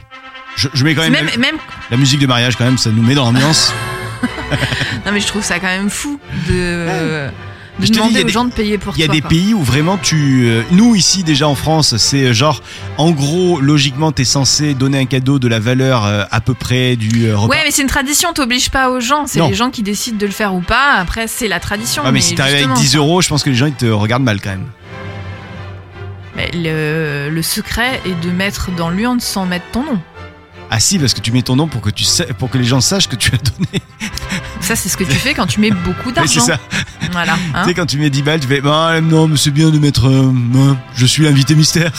Je, je mets quand même, même, même, la musique de mariage, quand même, ça nous met dans l'ambiance. non, mais je trouve ça quand même fou de, Je dis, demander aux des- gens de payer pour Il y a toi. des quoi. pays où vraiment tu. euh, nous, ici, déjà en France, c'est euh, genre. En gros, logiquement, t'es censé donner un cadeau de la valeur euh, à peu près du euh, repas. Ouais, mais c'est une tradition, t'obliges pas aux gens. C'est les gens qui décident de le faire ou pas. Après, c'est la tradition. Ah, mais si t'arrives avec justement, 10 euros, je pense que les gens ils te regardent mal quand même. mais le, le secret est de mettre dans l'urne sans mettre ton nom. Ah si, parce que tu mets ton nom pour que, tu sais, pour que les gens sachent que tu as donné. Ça, c'est ce que tu fais quand tu mets beaucoup Oui, c'est d'argent. ça. Voilà. hein. Tu sais, quand tu mets 10 balles, tu fais bah, non, mais c'est bien de mettre. euh, euh, je suis l'invité mystère.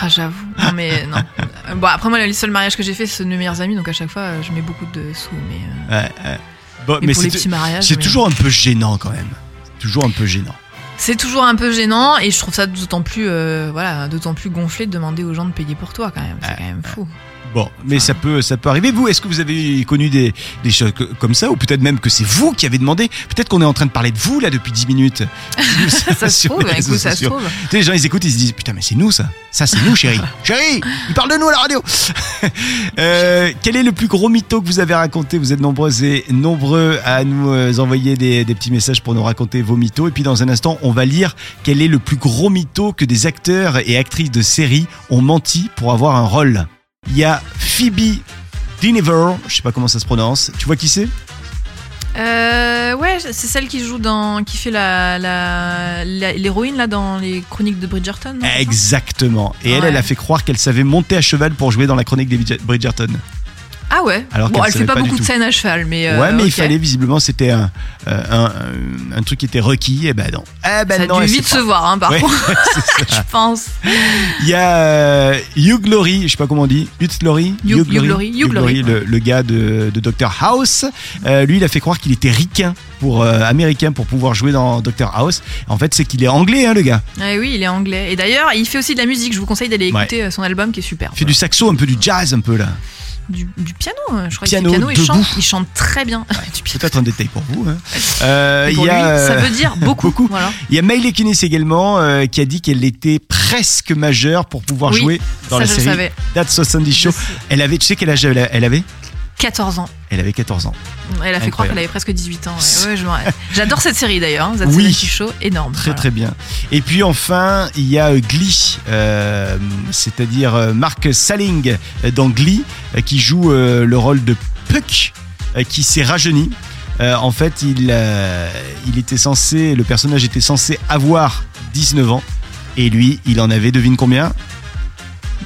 Ah, j'avoue. Non, mais non. Bon, après, moi, le seul mariage que j'ai fait, c'est de mes meilleurs amis, donc à chaque fois, euh, je mets beaucoup de sous. Mais, euh, Ouais, ouais. Bon, mais mais pour les c'est petits mariages. c'est mais- toujours un peu gênant quand même. Toujours un peu gênant. C'est toujours un peu gênant et je trouve ça d'autant plus, euh, voilà, d'autant plus gonflé de demander aux gens de payer pour toi quand même. C'est quand même fou. Bon, mais ça peut, ça peut arriver. Vous, est-ce que vous avez connu des, des choses comme ça, ou peut-être même que c'est vous qui avez demandé Peut-être qu'on est en train de parler de vous là depuis 10 minutes. Ça se Sur trouve, écoute, ça se trouve. Les gens ils écoutent, ils se disent putain mais c'est nous ça, ça c'est nous chérie, chérie, il parle de nous à la radio. Euh, quel est le plus gros mytho que vous avez raconté Vous êtes nombreux et nombreux à nous euh, envoyer des, des petits messages pour nous raconter vos mythos. Et puis dans un instant, on va lire quel est le plus gros mytho que des acteurs et actrices de séries ont menti pour avoir un rôle. Il y a Phoebe Dynevor, je sais pas comment ça se prononce. Tu vois qui c'est? Euh, ouais, c'est celle qui joue dans, qui fait la, l'héroïne là dans les chroniques de Bridgerton. Exactement. Et elle, Ouais. elle a fait croire qu'elle savait monter à cheval pour jouer dans la chronique des Bridger- Bridgerton. Ah ouais. Alors bon, elle fait pas, beaucoup de scènes à cheval, mais. euh, ouais, mais il fallait visiblement, c'était un, euh, un, un- truc qui était requis. Et ben non. Eh ben Ça a dû vite se pas. voir, hein, par Ouais, contre, je pense. Il y a euh, Hugh Laurie, je sais pas comment on dit, Hugh Laurie, Hugh- Hugh Laurie, Hugh Laurie, le, le gars de, de Dr House. Euh, lui, il a fait croire qu'il était ricain pour euh, américain pour pouvoir jouer dans Dr House. En fait, c'est qu'il est anglais, hein, le gars. Ah oui, il est anglais. Et d'ailleurs, il fait aussi de la musique. Je vous conseille d'aller écouter son album qui est super. Il fait du saxo, un peu du jazz, un peu là. Du, du piano, euh, je crois Piano, fait piano. Il chante, il chante très bien. piano. Peut-être un détail pour vous. Hein. Euh, pour y a, lui, ça euh, veut dire beaucoup. beaucoup. Voilà. Il y a Maïley Kunis également euh, qui a dit qu'elle était presque majeure pour pouvoir Oui, jouer dans la série savais. That's 70 Show. Elle avait, tu sais quel âge elle avait? 14 ans. Elle avait 14 ans. Elle a fait croire qu'elle avait presque 18 ans. ouais. Ouais. J'adore cette série d'ailleurs. hein, That's Oui. 70 Show, énorme. Très Voilà. très bien. Et puis enfin, il y a euh, Glee, euh, c'est-à-dire euh, Mark Salling euh, dans Glee, qui joue euh, le rôle de Puck, qui s'est rajeuni. Euh, en fait, il, il était censé, le personnage était censé avoir 19 ans. Et lui, il en avait, devine combien?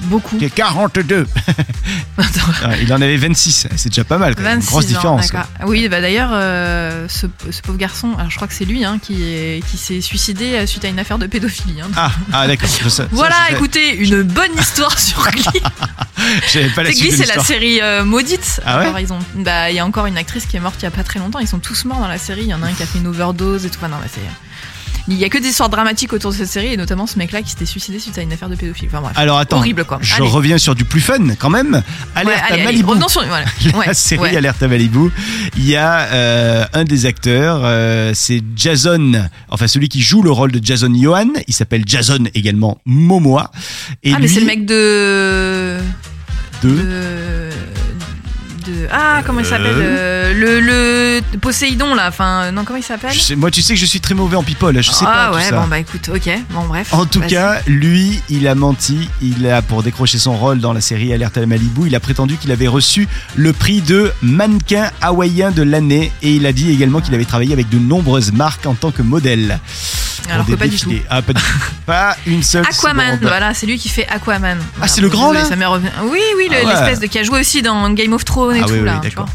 Beaucoup. 42 Ah, Il en avait 26, c'est déjà pas mal, quand même. 26 grosse ans, différence. Oui, bah d'ailleurs, euh, ce, ce pauvre garçon, alors je crois que c'est lui hein, qui, est- qui s'est suicidé euh, suite à une affaire de pédophilie. hein. Ah, ah d'accord. je sais- ça, Voilà, écoutez, une bonne histoire sur Glee. J'avais pas la C'est suite Glee, c'est la série euh, maudite. Ah ouais Alors, ils ont, bah, il y a encore une actrice qui est morte il y a pas très longtemps. Ils sont tous morts dans la série. Il y en a un qui a fait une overdose et tout. Enfin, non, mais c'est. Il y a que des histoires dramatiques autour de cette série et notamment ce mec-là qui s'était suicidé suite à une affaire de pédophile. Enfin bref. Alors attends, Horrible, quoi. je Allez. reviens sur du plus fun quand même. Ouais, Alerte allez, à allez, Malibu. revenons sur voilà. la Ouais, série ouais. Alerte à Malibu. Il y a euh, un des acteurs, euh, c'est Jason, enfin celui qui joue le rôle de Jason Johan. Il s'appelle Jason également Momoa. Et ah, mais c'est le mec de. de... de... de- Ah, comment il s'appelle euh, le, le Poséidon, là. Enfin, non, comment il s'appelle moi, tu sais que je suis très mauvais en people. Je sais Ah, pas tout ouais, ça. bon, bah écoute, ok. Bon, bref. En tout cas, lui, il a menti. Il a, pour décrocher son rôle dans la série Alerte à Malibu, il a prétendu qu'il avait reçu le prix de mannequin hawaïen de l'année et il a dit également qu'il avait travaillé avec de nombreuses marques en tant que modèle. Alors que pas du défilés. Ah, pas du tout. Pas une seule Aquaman, seconde. voilà, c'est lui qui fait Aquaman. Ah, c'est le grand, là ça. Oui, oui, le- Ah ouais. l'espèce de qui a joué aussi dans Game of Thrones et Ah tout oui, oui, d'accord.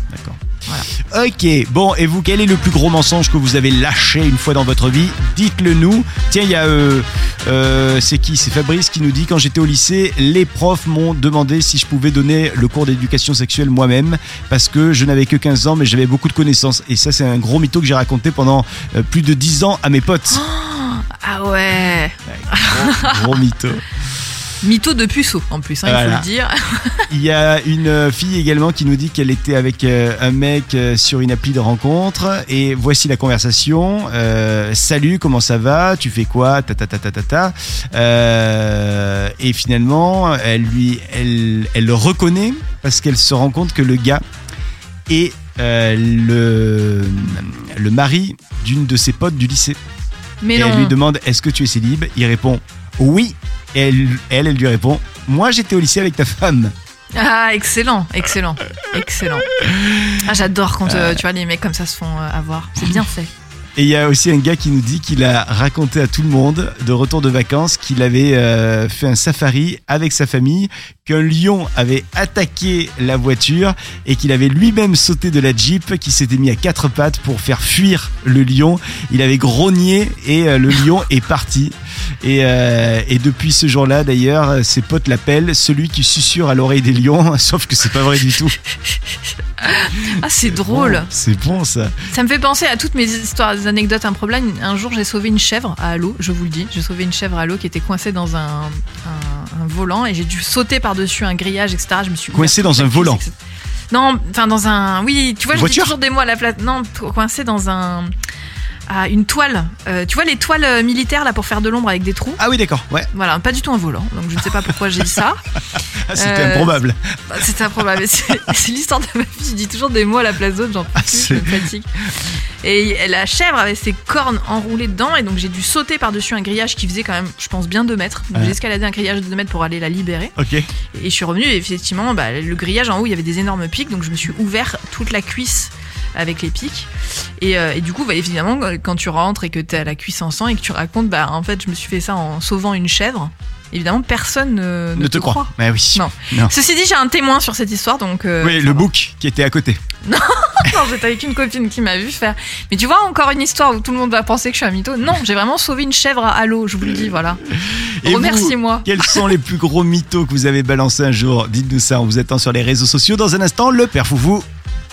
Ok, bon, et vous, quel est le plus gros mensonge que vous avez lâché une fois dans votre vie? Dites-le nous. Tiens, il y a. euh, euh, c'est qui? C'est Fabrice qui nous dit quand j'étais au lycée, les profs m'ont demandé si je pouvais donner le cours d'éducation sexuelle moi-même parce que je n'avais que 15 ans, mais j'avais beaucoup de connaissances. Et ça, c'est un gros mytho que j'ai raconté pendant euh, plus de 10 ans à mes potes. Ah ouais. Gros, gros mytho. Mytho de puceau en plus, hein, il faut le dire. Il y a une fille également qui nous dit qu'elle était avec euh, un mec euh, sur une appli de rencontre et voici la conversation. Euh, Salut, comment ça va? Tu fais quoi? Ta ta ta ta ta ta. Euh, et finalement, elle lui, elle, elle le reconnaît parce qu'elle se rend compte que le gars est euh, le le mari d'une de ses potes du lycée. Mais et non. elle lui demande Est-ce que tu es célib? Il répond Oui. Et elle, elle, elle lui répond Moi, j'étais au lycée avec ta femme. Ah, excellent, excellent, excellent. Ah, j'adore quand euh, tu vois les mecs comme ça se font euh, avoir. C'est bien fait. Et il y a aussi un gars qui nous dit qu'il a raconté à tout le monde, de retour de vacances, qu'il avait euh, fait un safari avec sa famille, qu'un lion avait attaqué la voiture et qu'il avait lui-même sauté de la Jeep, qui s'était mis à quatre pattes pour faire fuir le lion. Il avait grogné et euh, le lion est parti. Et, euh, et depuis ce jour-là, d'ailleurs, ses potes l'appellent celui qui susurre à l'oreille des lions, sauf que c'est pas vrai du tout. Ah, c'est drôle. C'est bon ça. Ça me fait penser à toutes mes histoires, des anecdotes improbables. Un jour, j'ai sauvé une chèvre à l'eau, je vous le dis. J'ai sauvé une chèvre à l'eau qui était coincée dans un, un- un volant et j'ai dû sauter par-dessus un grillage, etc. Je me suis Coincée dans un la volant etc. Non, enfin dans un. Oui, tu vois, je dis Voiture toujours des mots à la place. Non, coincée dans un. À une toile. Euh, tu vois les toiles euh, militaires là pour faire de l'ombre avec des trous? Ah oui, d'accord, ouais. Voilà, pas du tout un volant. Donc je ne sais pas pourquoi j'ai dit ça. Ah, C'était Euh, improbable. C'est improbable. C'est l'histoire de ma vie. Je dis toujours des mots à la place d'autres, j'en peux Ah, plus, je me fatigue. Et la chèvre avait ses cornes enroulées dedans, et donc j'ai dû sauter par-dessus un grillage qui faisait quand même, je pense, bien 2 mètres. Donc Ouais. j'ai escaladé un grillage de 2 mètres pour aller la libérer. Ok. Et je suis revenue, et effectivement, bah, le grillage en haut, il y avait des énormes pics, donc je me suis ouvert toute la cuisse avec les pics. Et, euh, et du coup, bah, évidemment, quand tu rentres et que tu as la cuisse en sang et que tu racontes, bah, en fait, je me suis fait ça en sauvant une chèvre. Évidemment, personne ne, Ne te crois. Mais oui. Non. Non. Ceci dit, j'ai un témoin sur cette histoire, donc. euh, Oui, le va. book qui était à côté. Non, j'étais avec une copine qui m'a vu faire. Mais tu vois, encore une histoire où tout le monde va penser que je suis un mytho. Non, j'ai vraiment sauvé une chèvre à l'eau, je vous le dis, voilà. Remerciez-moi. Quels sont les plus gros mythos que vous avez balancés un jour? Dites-nous ça en vous attend sur les réseaux sociaux. Dans un instant, le père Foufou.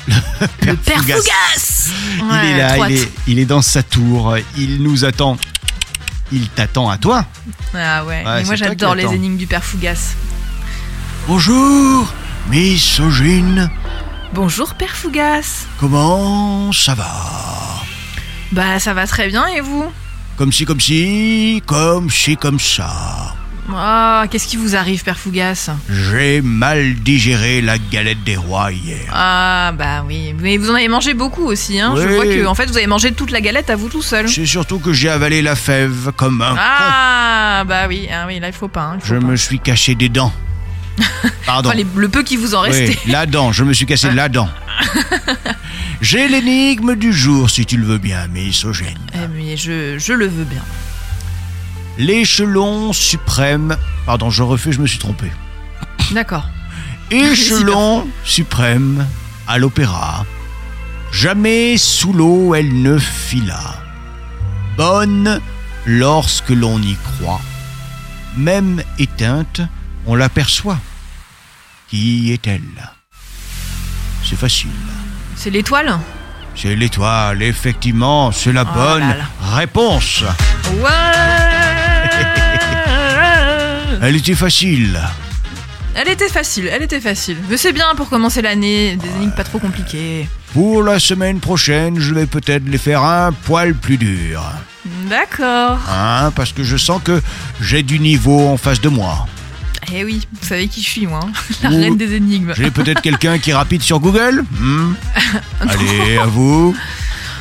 Le père Fougas. Fougas il Ouais, est là, il est, il est dans sa tour. Il nous attend. Il t'attend à toi. Ah ouais, moi j'adore les énigmes du père Fougas. Bonjour, misogyne. Bonjour père Fougas. Comment ça va? Bah ça va très bien et vous? Comme si, comme si, comme si, comme ça. Ah, qu'est-ce qui vous arrive père Fougas J'ai mal digéré la galette des rois hier. Ah bah oui, mais vous en avez mangé beaucoup aussi, hein. Je vois que en fait vous avez mangé toute la galette à vous tout seul. C'est surtout que j'ai avalé la fève comme un con. Ah bah oui, ah oui là il faut pas. hein, il faut Je pas. me suis caché des dents. Pardon. Enfin, les- le peu qui vous en restait. Oui, la dent, je me suis cassé la dent. J'ai l'énigme du jour, si tu le veux bien, misogène. Eh, mais je, je le veux bien. L'échelon suprême. Pardon, je refais, je me suis trompé. D'accord. Échelon suprême à l'opéra. Jamais sous l'eau elle ne fila. Bonne lorsque l'on y croit. Même éteinte, on l'aperçoit. Qui est-elle C'est facile. C'est l'étoile? C'est l'étoile, effectivement, c'est la Oh bonne là là. réponse. Ouais Elle était facile. Elle était facile, elle était facile. Mais c'est bien pour commencer l'année, des énigmes pas trop compliquées. Pour la semaine prochaine, je vais peut-être les faire un poil plus dur. D'accord. Hein, parce que je sens que j'ai du niveau en face de moi. Eh oui, vous savez qui je suis moi, hein. la Ouh. reine des énigmes. J'ai peut-être quelqu'un qui est rapide sur Google Hmm? Allez, à vous.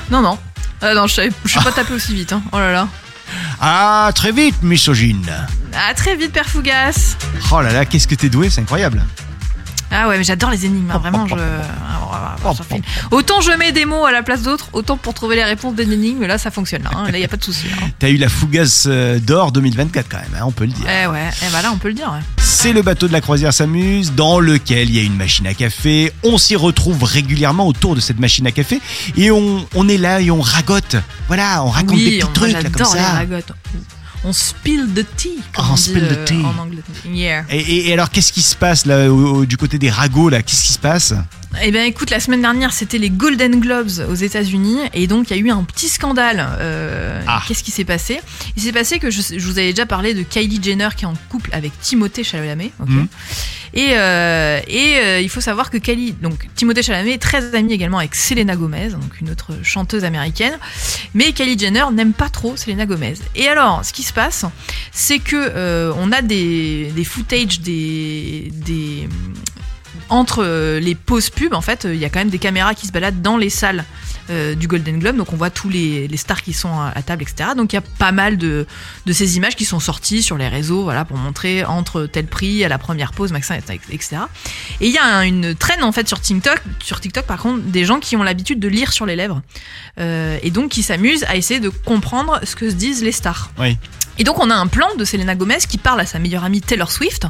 Non, non. Ah non, je je suis pas tapé aussi vite. Hein. Oh là là. Ah, très vite, misogyne. À très vite, Père Fougas. Oh là là, qu'est-ce que t'es doué, c'est incroyable. Ah ouais, mais j'adore les énigmes, hein, vraiment. Je... Film. Autant je mets des mots à la place d'autres, autant pour trouver les réponses des énigmes, là ça fonctionne. Là, hein. là y a pas de souci. hein. T'as eu la fougasse euh, d'or 2024 quand même, on peut le dire. Eh ouais, eh bah là on peut le dire. Ouais. C'est le bateau de la croisière s'amuse, dans lequel il y a une machine à café. On s'y retrouve régulièrement autour de cette machine à café et on, on est là et on ragote. Voilà, on raconte des petits on- trucs là, comme les ça. On spill the tea. comme Oh, on spill the euh, tea. En anglais. Yeah. Et, et- et alors, qu'est-ce qui se passe là au- au- du côté des ragots là? Qu'est-ce qui se passe? Eh bien, écoute, la semaine dernière, c'était les Golden Globes aux États-Unis, et donc il y a eu un petit scandale. Euh, Ah. Qu'est-ce qui s'est passé? Il s'est passé que je, je vous avais déjà parlé de Kylie Jenner qui est en couple avec Timothée Chalamet. Mhm. Et, euh, euh, il faut savoir que Kylie, donc Timothée Chalamet est très ami également avec Selena Gomez, donc une autre chanteuse américaine. Mais Kylie Jenner n'aime pas trop Selena Gomez. Et alors, ce qui se passe, c'est que euh, on a des, des footage des, entre les pauses pub, en fait, il y a quand même des caméras qui se baladent dans les salles euh, du Golden Globe, donc on voit tous les, les stars qui sont à, à table, etc. Donc il y a pas mal de, de ces images qui sont sorties sur les réseaux, voilà, pour montrer entre tel prix à la première pause, machin, etc. Et il y a un- une traîne en fait sur TikTok, sur TikTok par contre, des gens qui ont l'habitude de lire sur les lèvres euh, et donc qui s'amusent à essayer de comprendre ce que se disent les stars. Oui. Et donc on a un plan de Selena Gomez qui parle à sa meilleure amie Taylor Swift,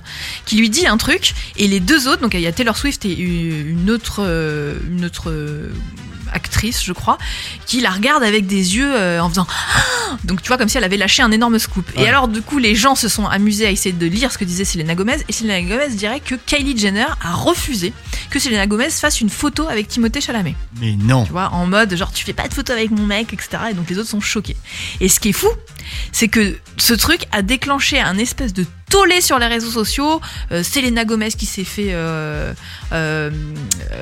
qui lui dit un truc, et les deux autres, donc il y a Taylor Swift et une autre, euh, une autre actrice, je crois, qui la regarde avec des yeux euh, en faisant donc tu vois comme si elle avait lâché un énorme scoop. Ouais. Et alors du coup les gens se sont amusés à essayer de lire ce que disait Selena Gomez, et Selena Gomez dirait que Kylie Jenner a refusé que Selena Gomez fasse une photo avec Timothée Chalamet Mais non. tu vois, en mode genre tu fais pas de photo avec mon mec, etc. Et donc les autres sont choqués. Et ce qui est fou, c'est que ce truc a déclenché un espèce de tollé sur les réseaux sociaux. Euh, Selena Gomez qui s'est fait euh, euh,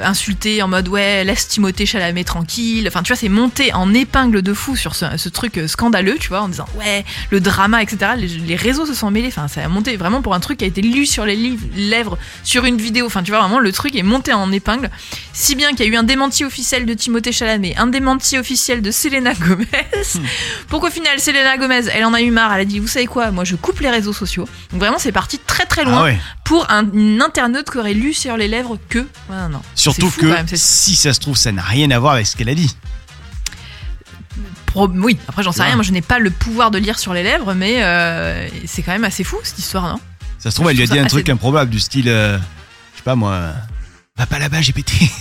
insulter en mode ouais laisse Timothée Chalamet tranquille. Enfin tu vois c'est monté en épingle de fou sur ce, ce truc euh, scandaleux, tu vois, en disant ouais le drama, etc. Les, les réseaux se sont mêlés. Enfin ça a monté vraiment pour un truc qui a été lu sur les livres, lèvres sur une vidéo. Enfin tu vois vraiment le truc est monté en épingle. Si bien qu'il y a eu un démenti officiel de Timothée Chalamet, un démenti officiel de Selena Gomez. Pour qu'au final, Selena Gomez, elle en a eu marre. Elle a dit, vous savez quoi, moi je coupe les réseaux sociaux. Donc vraiment, c'est parti très très loin Ah ouais. pour un, une internaute qui aurait lu sur les lèvres que. Ouais, non. Surtout fou, que même, si ça se trouve, ça n'a rien à voir avec ce qu'elle a dit. Pro- Oui, après j'en sais Ouais. rien. Moi, je n'ai pas le pouvoir de lire sur les lèvres, mais euh, c'est quand même assez fou cette histoire, non? Ça se trouve, elle lui a dit un truc assez- improbable du style, euh, je sais pas moi, va pas là-bas, j'ai pété.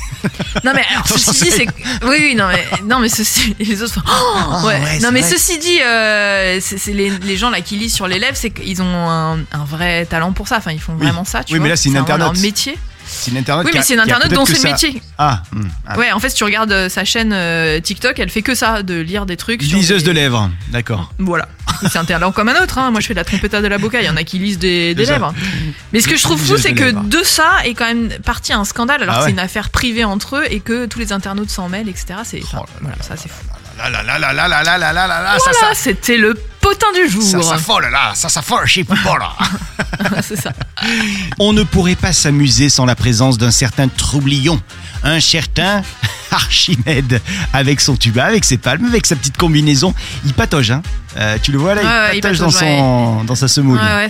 Non mais alors ceci dit c'est oui oui non mais non mais ceci les autres font, Oh, ouais. ouais, non mais vrai. ceci dit euh, c'est les, les gens là qui lisent sur les lèvres c'est qu'ils ont un, un vrai talent pour ça enfin ils font Oui. vraiment ça tu Oui, mais vois là, c'est une vraiment leur métier C'est une internet. oui mais c'est une internaute dont c'est ça- métier Ah, hmm, ah. ouais en fait si tu regardes euh, sa chaîne euh, TikTok elle fait que ça de lire des trucs sur Liseuse des- de lèvres, d'accord. voilà c'est un talent comme un autre hein. moi je fais de la trompetta de la boca il y en a qui lisent des, des C'est ça. lèvres mais ce que je trouve fou Liseuse c'est de que lèvres. de ça est quand même parti un scandale alors Ah que ouais. c'est une affaire privée entre eux et que tous les internautes s'en mêlent etc c'est Oh enfin, là là voilà là ça c'est fou Là là là là là là là là là là là, ça, Voilà, c'était le potin du jour. ça, ça s'affole là, ça s'affole chez Poupa là. c'est ça. On ne pourrait pas s'amuser sans la présence d'un certain troublion, un certain Archimède, avec son tuba, avec ses palmes, avec sa petite combinaison. Il patauge, hein. Euh, tu le vois là, Ouais, il il patauge dans, sa semoule. Ouais, ouais.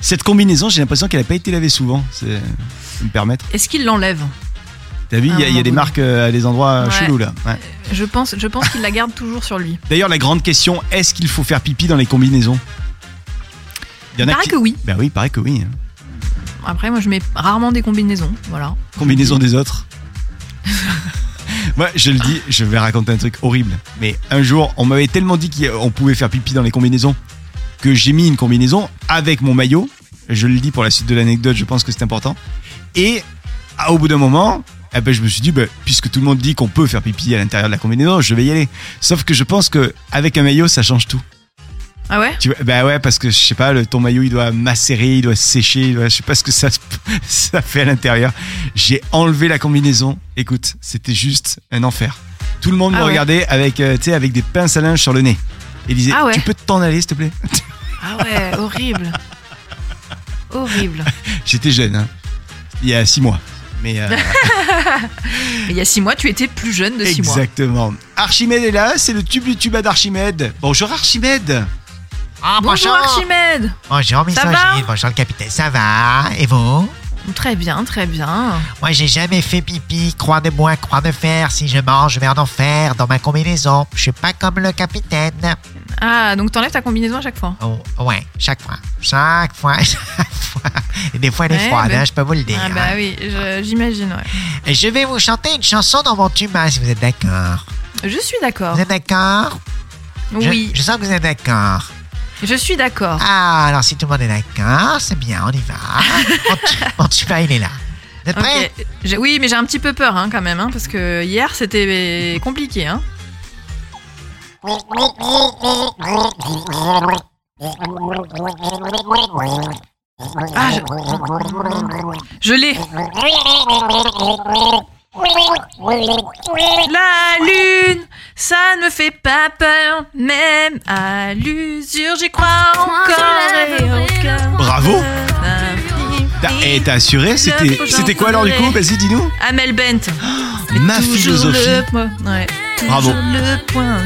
Cette combinaison, j'ai l'impression qu'elle n'a pas été lavée souvent. C'est, me permettre. Est-ce qu'il l'enlève? T'as vu, il y, a- il y a des marques euh, à des endroits Ouais. chelous là. Ouais. Je pense, je pense qu'il la garde toujours sur lui. D'ailleurs, la grande question, est-ce qu'il faut faire pipi dans les combinaisons? Il y en a paraît qui... que oui. Ben oui, paraît que oui. hein. Après, moi, je mets rarement des combinaisons. Voilà. Combinaison des autres. Moi, je le dis, je vais raconter un truc horrible. Mais un jour, on m'avait tellement dit qu'on pouvait faire pipi dans les combinaisons que j'ai mis une combinaison avec mon maillot. Je le dis pour la suite de l'anecdote, je pense que c'est important. Et ah, au bout d'un moment, eh ben, je me suis dit, ben, puisque tout le monde dit qu'on peut faire pipi à l'intérieur de la combinaison, je vais y aller. Sauf que je pense que avec un maillot, ça change tout. Ah ouais Tu bah ouais, parce que je sais pas, le, ton maillot il doit macérer, il doit sécher, il doit- je sais pas ce que ça, ça fait à l'intérieur. J'ai enlevé la combinaison. Écoute, c'était juste un enfer. Tout le monde Ah me ouais. regardait avec, euh, avec des pinces à linge sur le nez. Et disait, Ah ouais. tu peux t'en aller, s'il te plaît? Ah ouais, horrible. Horrible. J'étais jeune, hein. il y a six mois. Mais euh, il y a six mois, tu étais plus jeune de six mois. exactement. Archimède est là, c'est le tube du tuba d'Archimède. Bonjour Archimède. Ah, Bonjour Archimède Bonjour, misogyne. Bonjour, le capitaine. Ça va? Et vous? Très bien, très bien. Moi, j'ai jamais fait pipi, croix de bois, croix de fer. Si je mange, je vais en enfer dans ma combinaison. Je suis pas comme le capitaine. Ah, donc t'enlèves ta combinaison à chaque fois? Oh, ouais, chaque fois. Chaque fois, chaque fois. Et des fois, elle est Ouais, froide, bah- hein, je peux vous le dire. Ah bah oui, j'imagine, ouais. Et je vais vous chanter une chanson dans mon tuba, si vous êtes d'accord. Je suis d'accord. Vous êtes d'accord? Je- Oui, Je, sens que vous êtes d'accord. Je suis d'accord. Ah, alors si tout le monde est d'accord, c'est bien, on y va. Mon tu- Mon tuba, il est là. Vous êtes prêts? Ok. J'ai- Oui, mais j'ai un petit peu peur hein, quand même, hein, parce que hier c'était compliqué. Hein. Ah, je, je l'ai. La lune, ça ne me fait pas peur, même à l'usure, j'y crois encore et encore. Bravo. Et t'as assuré? C'était c'était quoi alors du coup? Vas-y, dis-nous. Amel Bent. Ma philosophie. le point- ouais. Bravo. Le point.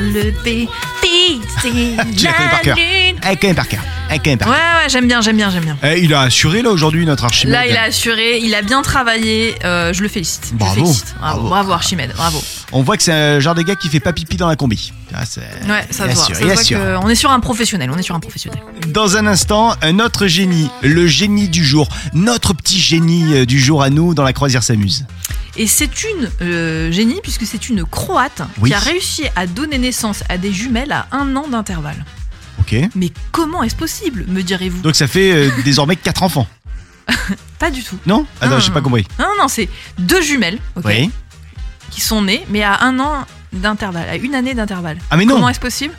Puis c'est Tu la connais par cœur. Elle connaît par cœur. Elle connaît par Ouais, cœur. ouais, j'aime bien, j'aime bien, j'aime bien. Eh, il a assuré là aujourd'hui notre Archimède. Là, il a assuré, il a bien travaillé. euh, je le félicite. je le Bravo. félicite. Bravo, Bravo. bravo Archimède, bravo. On voit que c'est un genre de gars qui fait pas pipi dans la combi. Ah, c'est- Ouais, ça il se voit. assure, Ça il se voit assure. que on est sur un professionnel. On est sur un professionnel. Dans un instant, un autre génie, le génie du jour, notre petit génie euh, du jour à nous dans la croisière s'amuse. Et c'est une euh, génie puisque c'est une Croate Oui. qui a réussi à donner naissance à des jumelles à un an d'intervalle. Ok. Mais comment est-ce possible, me direz-vous Donc ça fait euh, désormais quatre enfants. Pas du tout. Non? Attends, Non, j'ai non, pas non. compris. Non, non, c'est deux jumelles ok, Oui. qui sont nées, mais à un an d'intervalle, à une année d'intervalle. Ah mais non. Comment est-ce possible?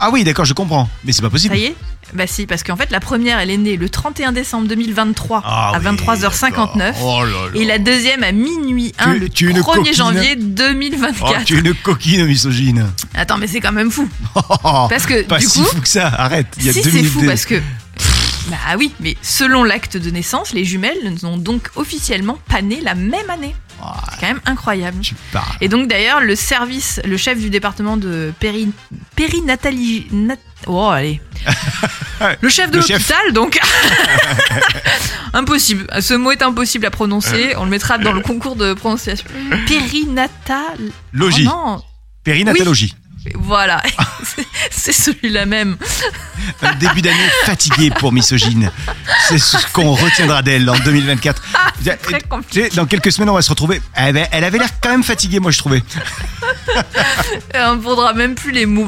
Ah oui, d'accord, je comprends. Mais c'est pas possible. Ça y est Bah si, parce qu'en fait, la première, elle est née le 31 décembre 2023 Ah à oui, 23h59. d'accord. Oh là là. Et la deuxième à minuit 1 Tu- le tu es une 1er coquine. janvier Oh, 2024. tu es une coquine misogyne. Attends, mais c'est quand même fou. Parce que pas du si coup, fou que ça, arrête. Il y a si deux c'est minutes fou de- parce que. Bah oui, mais selon l'acte de naissance, les jumelles n'ont donc officiellement pas né la même année. C'est quand même incroyable. tu parles. Et donc d'ailleurs, le service, le chef du département de péri, périnatali... nat- oh, allez. Le chef de l'hôpital, donc... impossible. Ce mot est impossible à prononcer. On le mettra dans le concours de prononciation. Périnatal... Logis. Oh non Périnatalogie. Voilà. C'est celui-là même. Un début d'année fatigué pour misogyne. C'est ce qu'on retiendra d'elle en 2024. Très Tu compliqué. dans quelques semaines, on va se retrouver. Elle avait, l'air quand même fatiguée, moi, je trouvais. On ne faudra même plus les mots.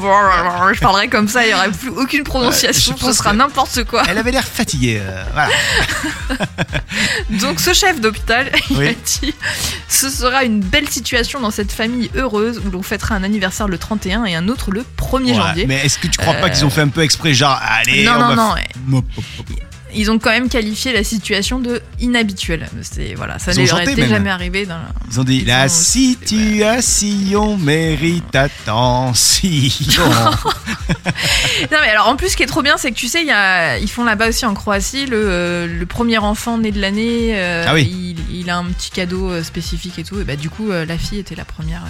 Je parlerai comme ça, il n'y aura plus aucune prononciation. Ce sera n'importe quoi. Elle avait l'air fatiguée. euh, voilà. Donc ce chef d'hôpital, il Oui. a dit ce sera une belle situation dans cette famille heureuse où l'on fêtera un anniversaire le 31 et un autre le 1er Ouais, janvier. Mais est-ce que tu crois pas Euh, qu'ils ont fait un peu exprès, genre, allez, non, on non, va non. f- Ils ont quand même qualifié la situation de inhabituelle. C'est voilà, ça ne leur était jamais arrivé. Dans la- Ils ont dit, Ils la ont- situation mérite attention. Non mais alors en plus ce qui est trop bien c'est que tu sais il y a, ils font là-bas aussi en Croatie le, euh, le premier enfant né de l'année euh, Ah oui. il, il a un petit cadeau euh, spécifique et tout et bah du coup euh, la fille était la première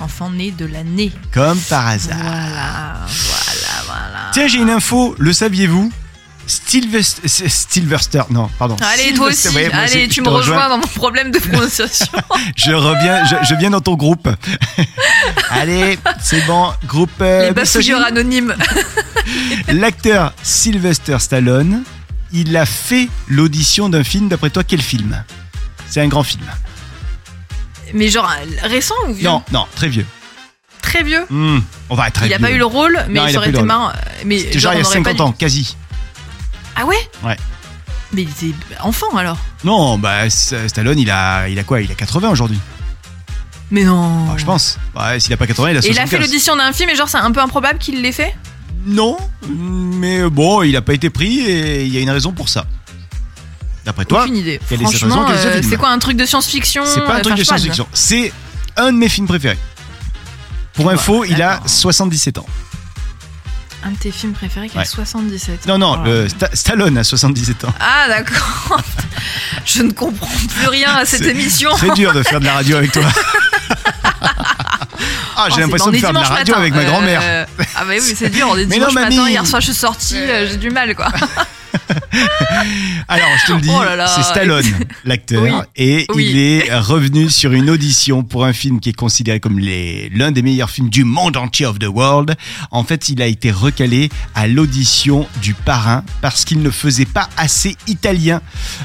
enfant née de l'année Comme par hasard. voilà voilà voilà Tiens, j'ai une info, le saviez-vous? Sylvester, Sylvester, non, pardon. allez toi aussi ouais, allez tu me rejoins dans mon problème de prononciation Je reviens, je, je viens dans ton groupe. Allez, c'est bon, groupe. euh, les bafouilleurs anonymes L'acteur Sylvester Stallone, il a fait l'audition d'un film. D'après toi, quel film? C'est un grand film. mais genre récent ou vieux? Non, non, très vieux. très vieux? Hmm, on va être très il a vieux. pas eu le rôle mais Non, il aurait été marrant euh, mais C'était genre, genre il y a on aurait pas 50 dit- ans, quasi. Ah ouais Ouais. mais il était enfant alors Non, bah Stallone, il a, il a quoi? Il a 80 aujourd'hui. mais non Ah, je pense. Ouais, s'il a pas 80, il a Et il a 75. fait l'audition d'un film et genre c'est un peu improbable qu'il l'ait fait? Non, mais bon, il a pas été pris et il y a une raison pour ça. D'après toi, Aucune idée. Franchement, euh, c'est quoi un truc de science-fiction c'est pas un euh, truc enfin, de science-fiction. C'est un de mes films préférés. Pour info, il a d'accord. 77 ans. Un de tes films préférés qui a Ouais. 77. Non, non, Oh. le Sta- Stallone a 77 ans. Ah d'accord. Je ne comprends plus rien à cette émission. C'est dur de faire de la radio avec toi. ah, Oh, j'ai c'est- l'impression on de faire de la radio matin. avec ma Euh, grand-mère. Ah bah oui, c'est dur. On est Mais dimanche non, matin. Hier soir, je suis sortie. euh, J'ai du mal, quoi. Alors, je te le dis, Oh c'est Stallone, l'acteur, Oui. et Oui. il est revenu sur une audition pour un film qui est considéré comme l'un des meilleurs films du monde entier of the world. En fait, il a été recalé à l'audition du parrain parce qu'il ne faisait pas assez italien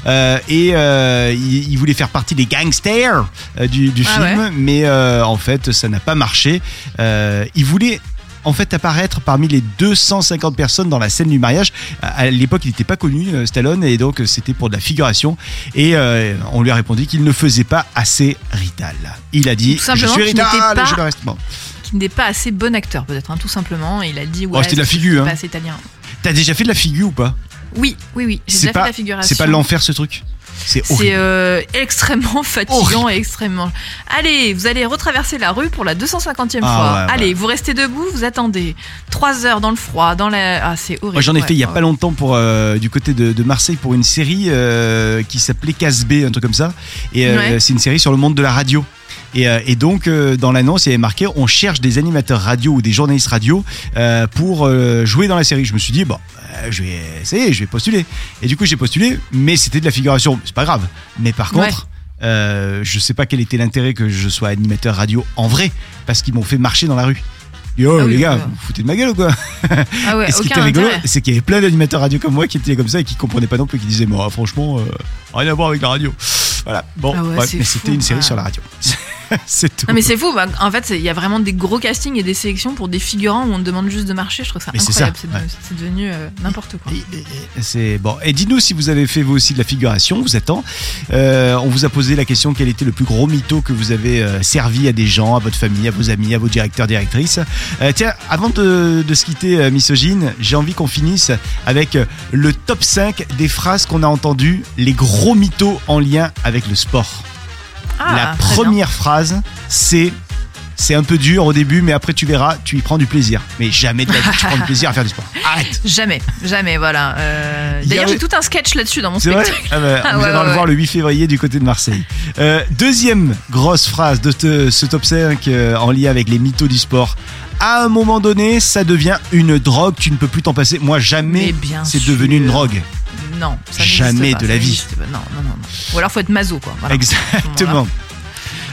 Euh, et euh, il, il voulait faire partie des gangsters euh, du, du Ah film, ouais. mais en fait, ça n'a pas marché. Il voulait en fait apparaître parmi les 250 personnes dans la scène du mariage. À l'époque, il n'était pas connu, euh, Stallone, et donc euh, c'était pour de la figuration. Et euh, on lui a répondu qu'il ne faisait pas assez Rital. Il a dit Je suis Rital, pas- je le reste. Bon. Qui n'est pas assez bon acteur, peut-être, hein, tout simplement. Et il a dit, ouais, Oh, c'était de la figure, c'est hein. pas assez italien. T'as déjà fait de la figure ou pas? Oui, oui, oui. J'ai C'est déjà pas- fait la figuration. C'est pas l'enfer ce truc? C'est euh, extrêmement fatigant et extrêmement. Allez, vous allez retraverser la rue pour la 250e Ah, fois. ouais, ouais. Allez, vous restez debout, vous attendez. Trois heures dans le froid, dans la. Ah, c'est horrible. Moi j'en ai Ouais, fait il y a pas longtemps pour euh, du côté de, de Marseille pour une série euh, qui s'appelait Casbé, un truc comme ça. Et c'est une série sur le monde de la radio. Et, euh, et donc euh, dans l'annonce il y avait marqué on cherche des animateurs radio ou des journalistes radio euh, pour euh, jouer dans la série. Je me suis dit bon je vais essayer, je vais postuler. Et du coup j'ai postulé, mais c'était de la figuration. C'est pas grave. Mais par Ouais. contre euh, je sais pas quel était l'intérêt que je sois animateur radio en vrai parce qu'ils m'ont fait marcher dans la rue. Yo Ah oui, les gars, ouais. vous vous foutez de ma gueule ou quoi Ah ouais, et ce qui était rigolo, c'est qu'il y avait plein d'animateurs radio comme moi qui étaient comme ça et qui comprenaient pas non plus, qui disaient, moi, franchement, euh, rien à voir avec la radio. Voilà. Bon, Ah ouais, bref, mais c'était une série ouais. sur la radio. c'est tout. Non mais c'est fou, bah, en fait il y a vraiment des gros castings et des sélections pour des figurants où on te demande juste de marcher, je trouve ça Mais incroyable, c'est devenu, euh, n'importe quoi. C'est bon. Et dis-nous si vous avez fait vous aussi de la figuration. On vous attend. Euh, on vous a posé la question quel était le plus gros mytho que vous avez euh, servi à des gens, à votre famille, à vos amis, à vos directeurs, directrices? Tiens, avant de, de se quitter, misogyne, j'ai envie qu'on finisse avec le top 5 des phrases qu'on a entendues, les gros mythos en lien avec le sport. Ah, la bien. première phrase, c'est c'est un peu dur au début, mais après tu verras, tu y prends du plaisir. Mais jamais de la vie tu prends du plaisir à faire du sport. Arrête. Jamais, jamais, voilà. Euh, D'ailleurs, j'ai tout un sketch là-dessus dans mon C'est vrai spectacle. ah bah, Ah Vous ouais, allez ouais, le ouais. voir le 8 février du côté de Marseille. Euh, deuxième grosse phrase de te- ce top 5 euh, en lien avec les mythos du sport. À un moment donné, ça devient une drogue, tu ne peux plus t'en passer. Moi, Mais jamais c'est devenu une drogue. Non, ça Jamais pas, de ça la vie. n'existe pas. Non, non, non, non. Ou alors faut être maso, quoi. Voilà. Exactement.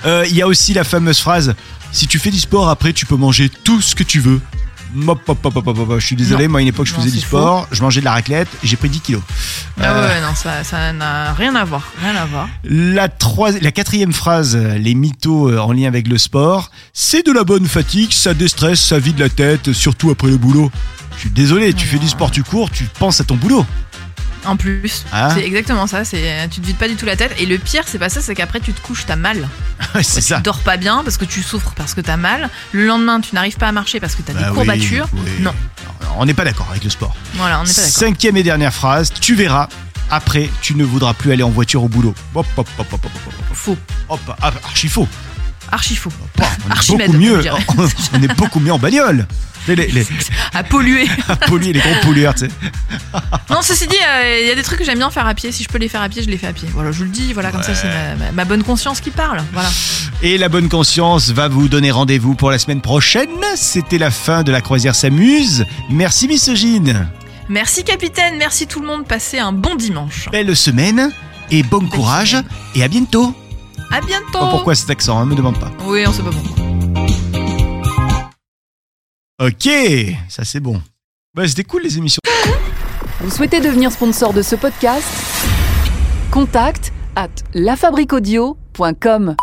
Euh, Il y a aussi la fameuse phrase si tu fais du sport, après, tu peux manger tout ce que tu veux. Hop. Je suis désolé, Non. moi à une époque je Non, faisais du sport, je mangeais de la raclette, j'ai pris 10 kilos. Ah Euh, ouais, non, ça n'a rien à voir, rien à voir. La, troisi- la quatrième phrase, euh, les mythos euh, en lien avec le sport, c'est de la bonne fatigue, ça déstresse, ça vide la tête, surtout après le boulot. Je suis désolé, tu fais du sport, tu cours, tu penses à ton boulot. En plus, Ah. c'est exactement ça. C'est tu te vides pas du tout la tête. Et le pire, c'est pas ça, c'est qu'après tu te couches, t'as mal. Ouais, c'est tu dors pas bien parce que tu souffres parce que t'as mal. Le lendemain, tu n'arrives pas à marcher parce que t'as Bah des oui, courbatures. oui. Non. On n'est pas d'accord avec le sport. Voilà, on n'est pas d'accord. Cinquième et dernière phrase, tu verras, après, tu ne voudras plus aller en voiture au boulot. Hop, hop, hop, hop, hop, hop. Faux, Hop, ah, archi faux. archi faux. Bon, on est on mieux. dirait. On est beaucoup mieux en bagnole. Les, les, les, À polluer. polluer, les gros pollueurs, tu sais. non, ceci dit, euh, il y a des trucs que j'aime bien faire à pied. Si je peux les faire à pied, je les fais à pied. Voilà, je vous le dis. Voilà, comme ça, c'est ma, bonne conscience qui parle. Voilà. Et la bonne conscience va vous donner rendez-vous pour la semaine prochaine. C'était la fin de la croisière s'amuse. Merci misogyne. Merci capitaine, merci tout le monde. Passez un bon dimanche. Belle semaine et bon courage semaine. et à bientôt. À bientôt. Oh, pourquoi cet accent, hein, me demande pas. Oui, on sait pas pourquoi. Ok, ça c'est bon. Bah, c'était cool les émissions. Vous souhaitez devenir sponsor de ce podcast? Contact à lafabriquaudio.com.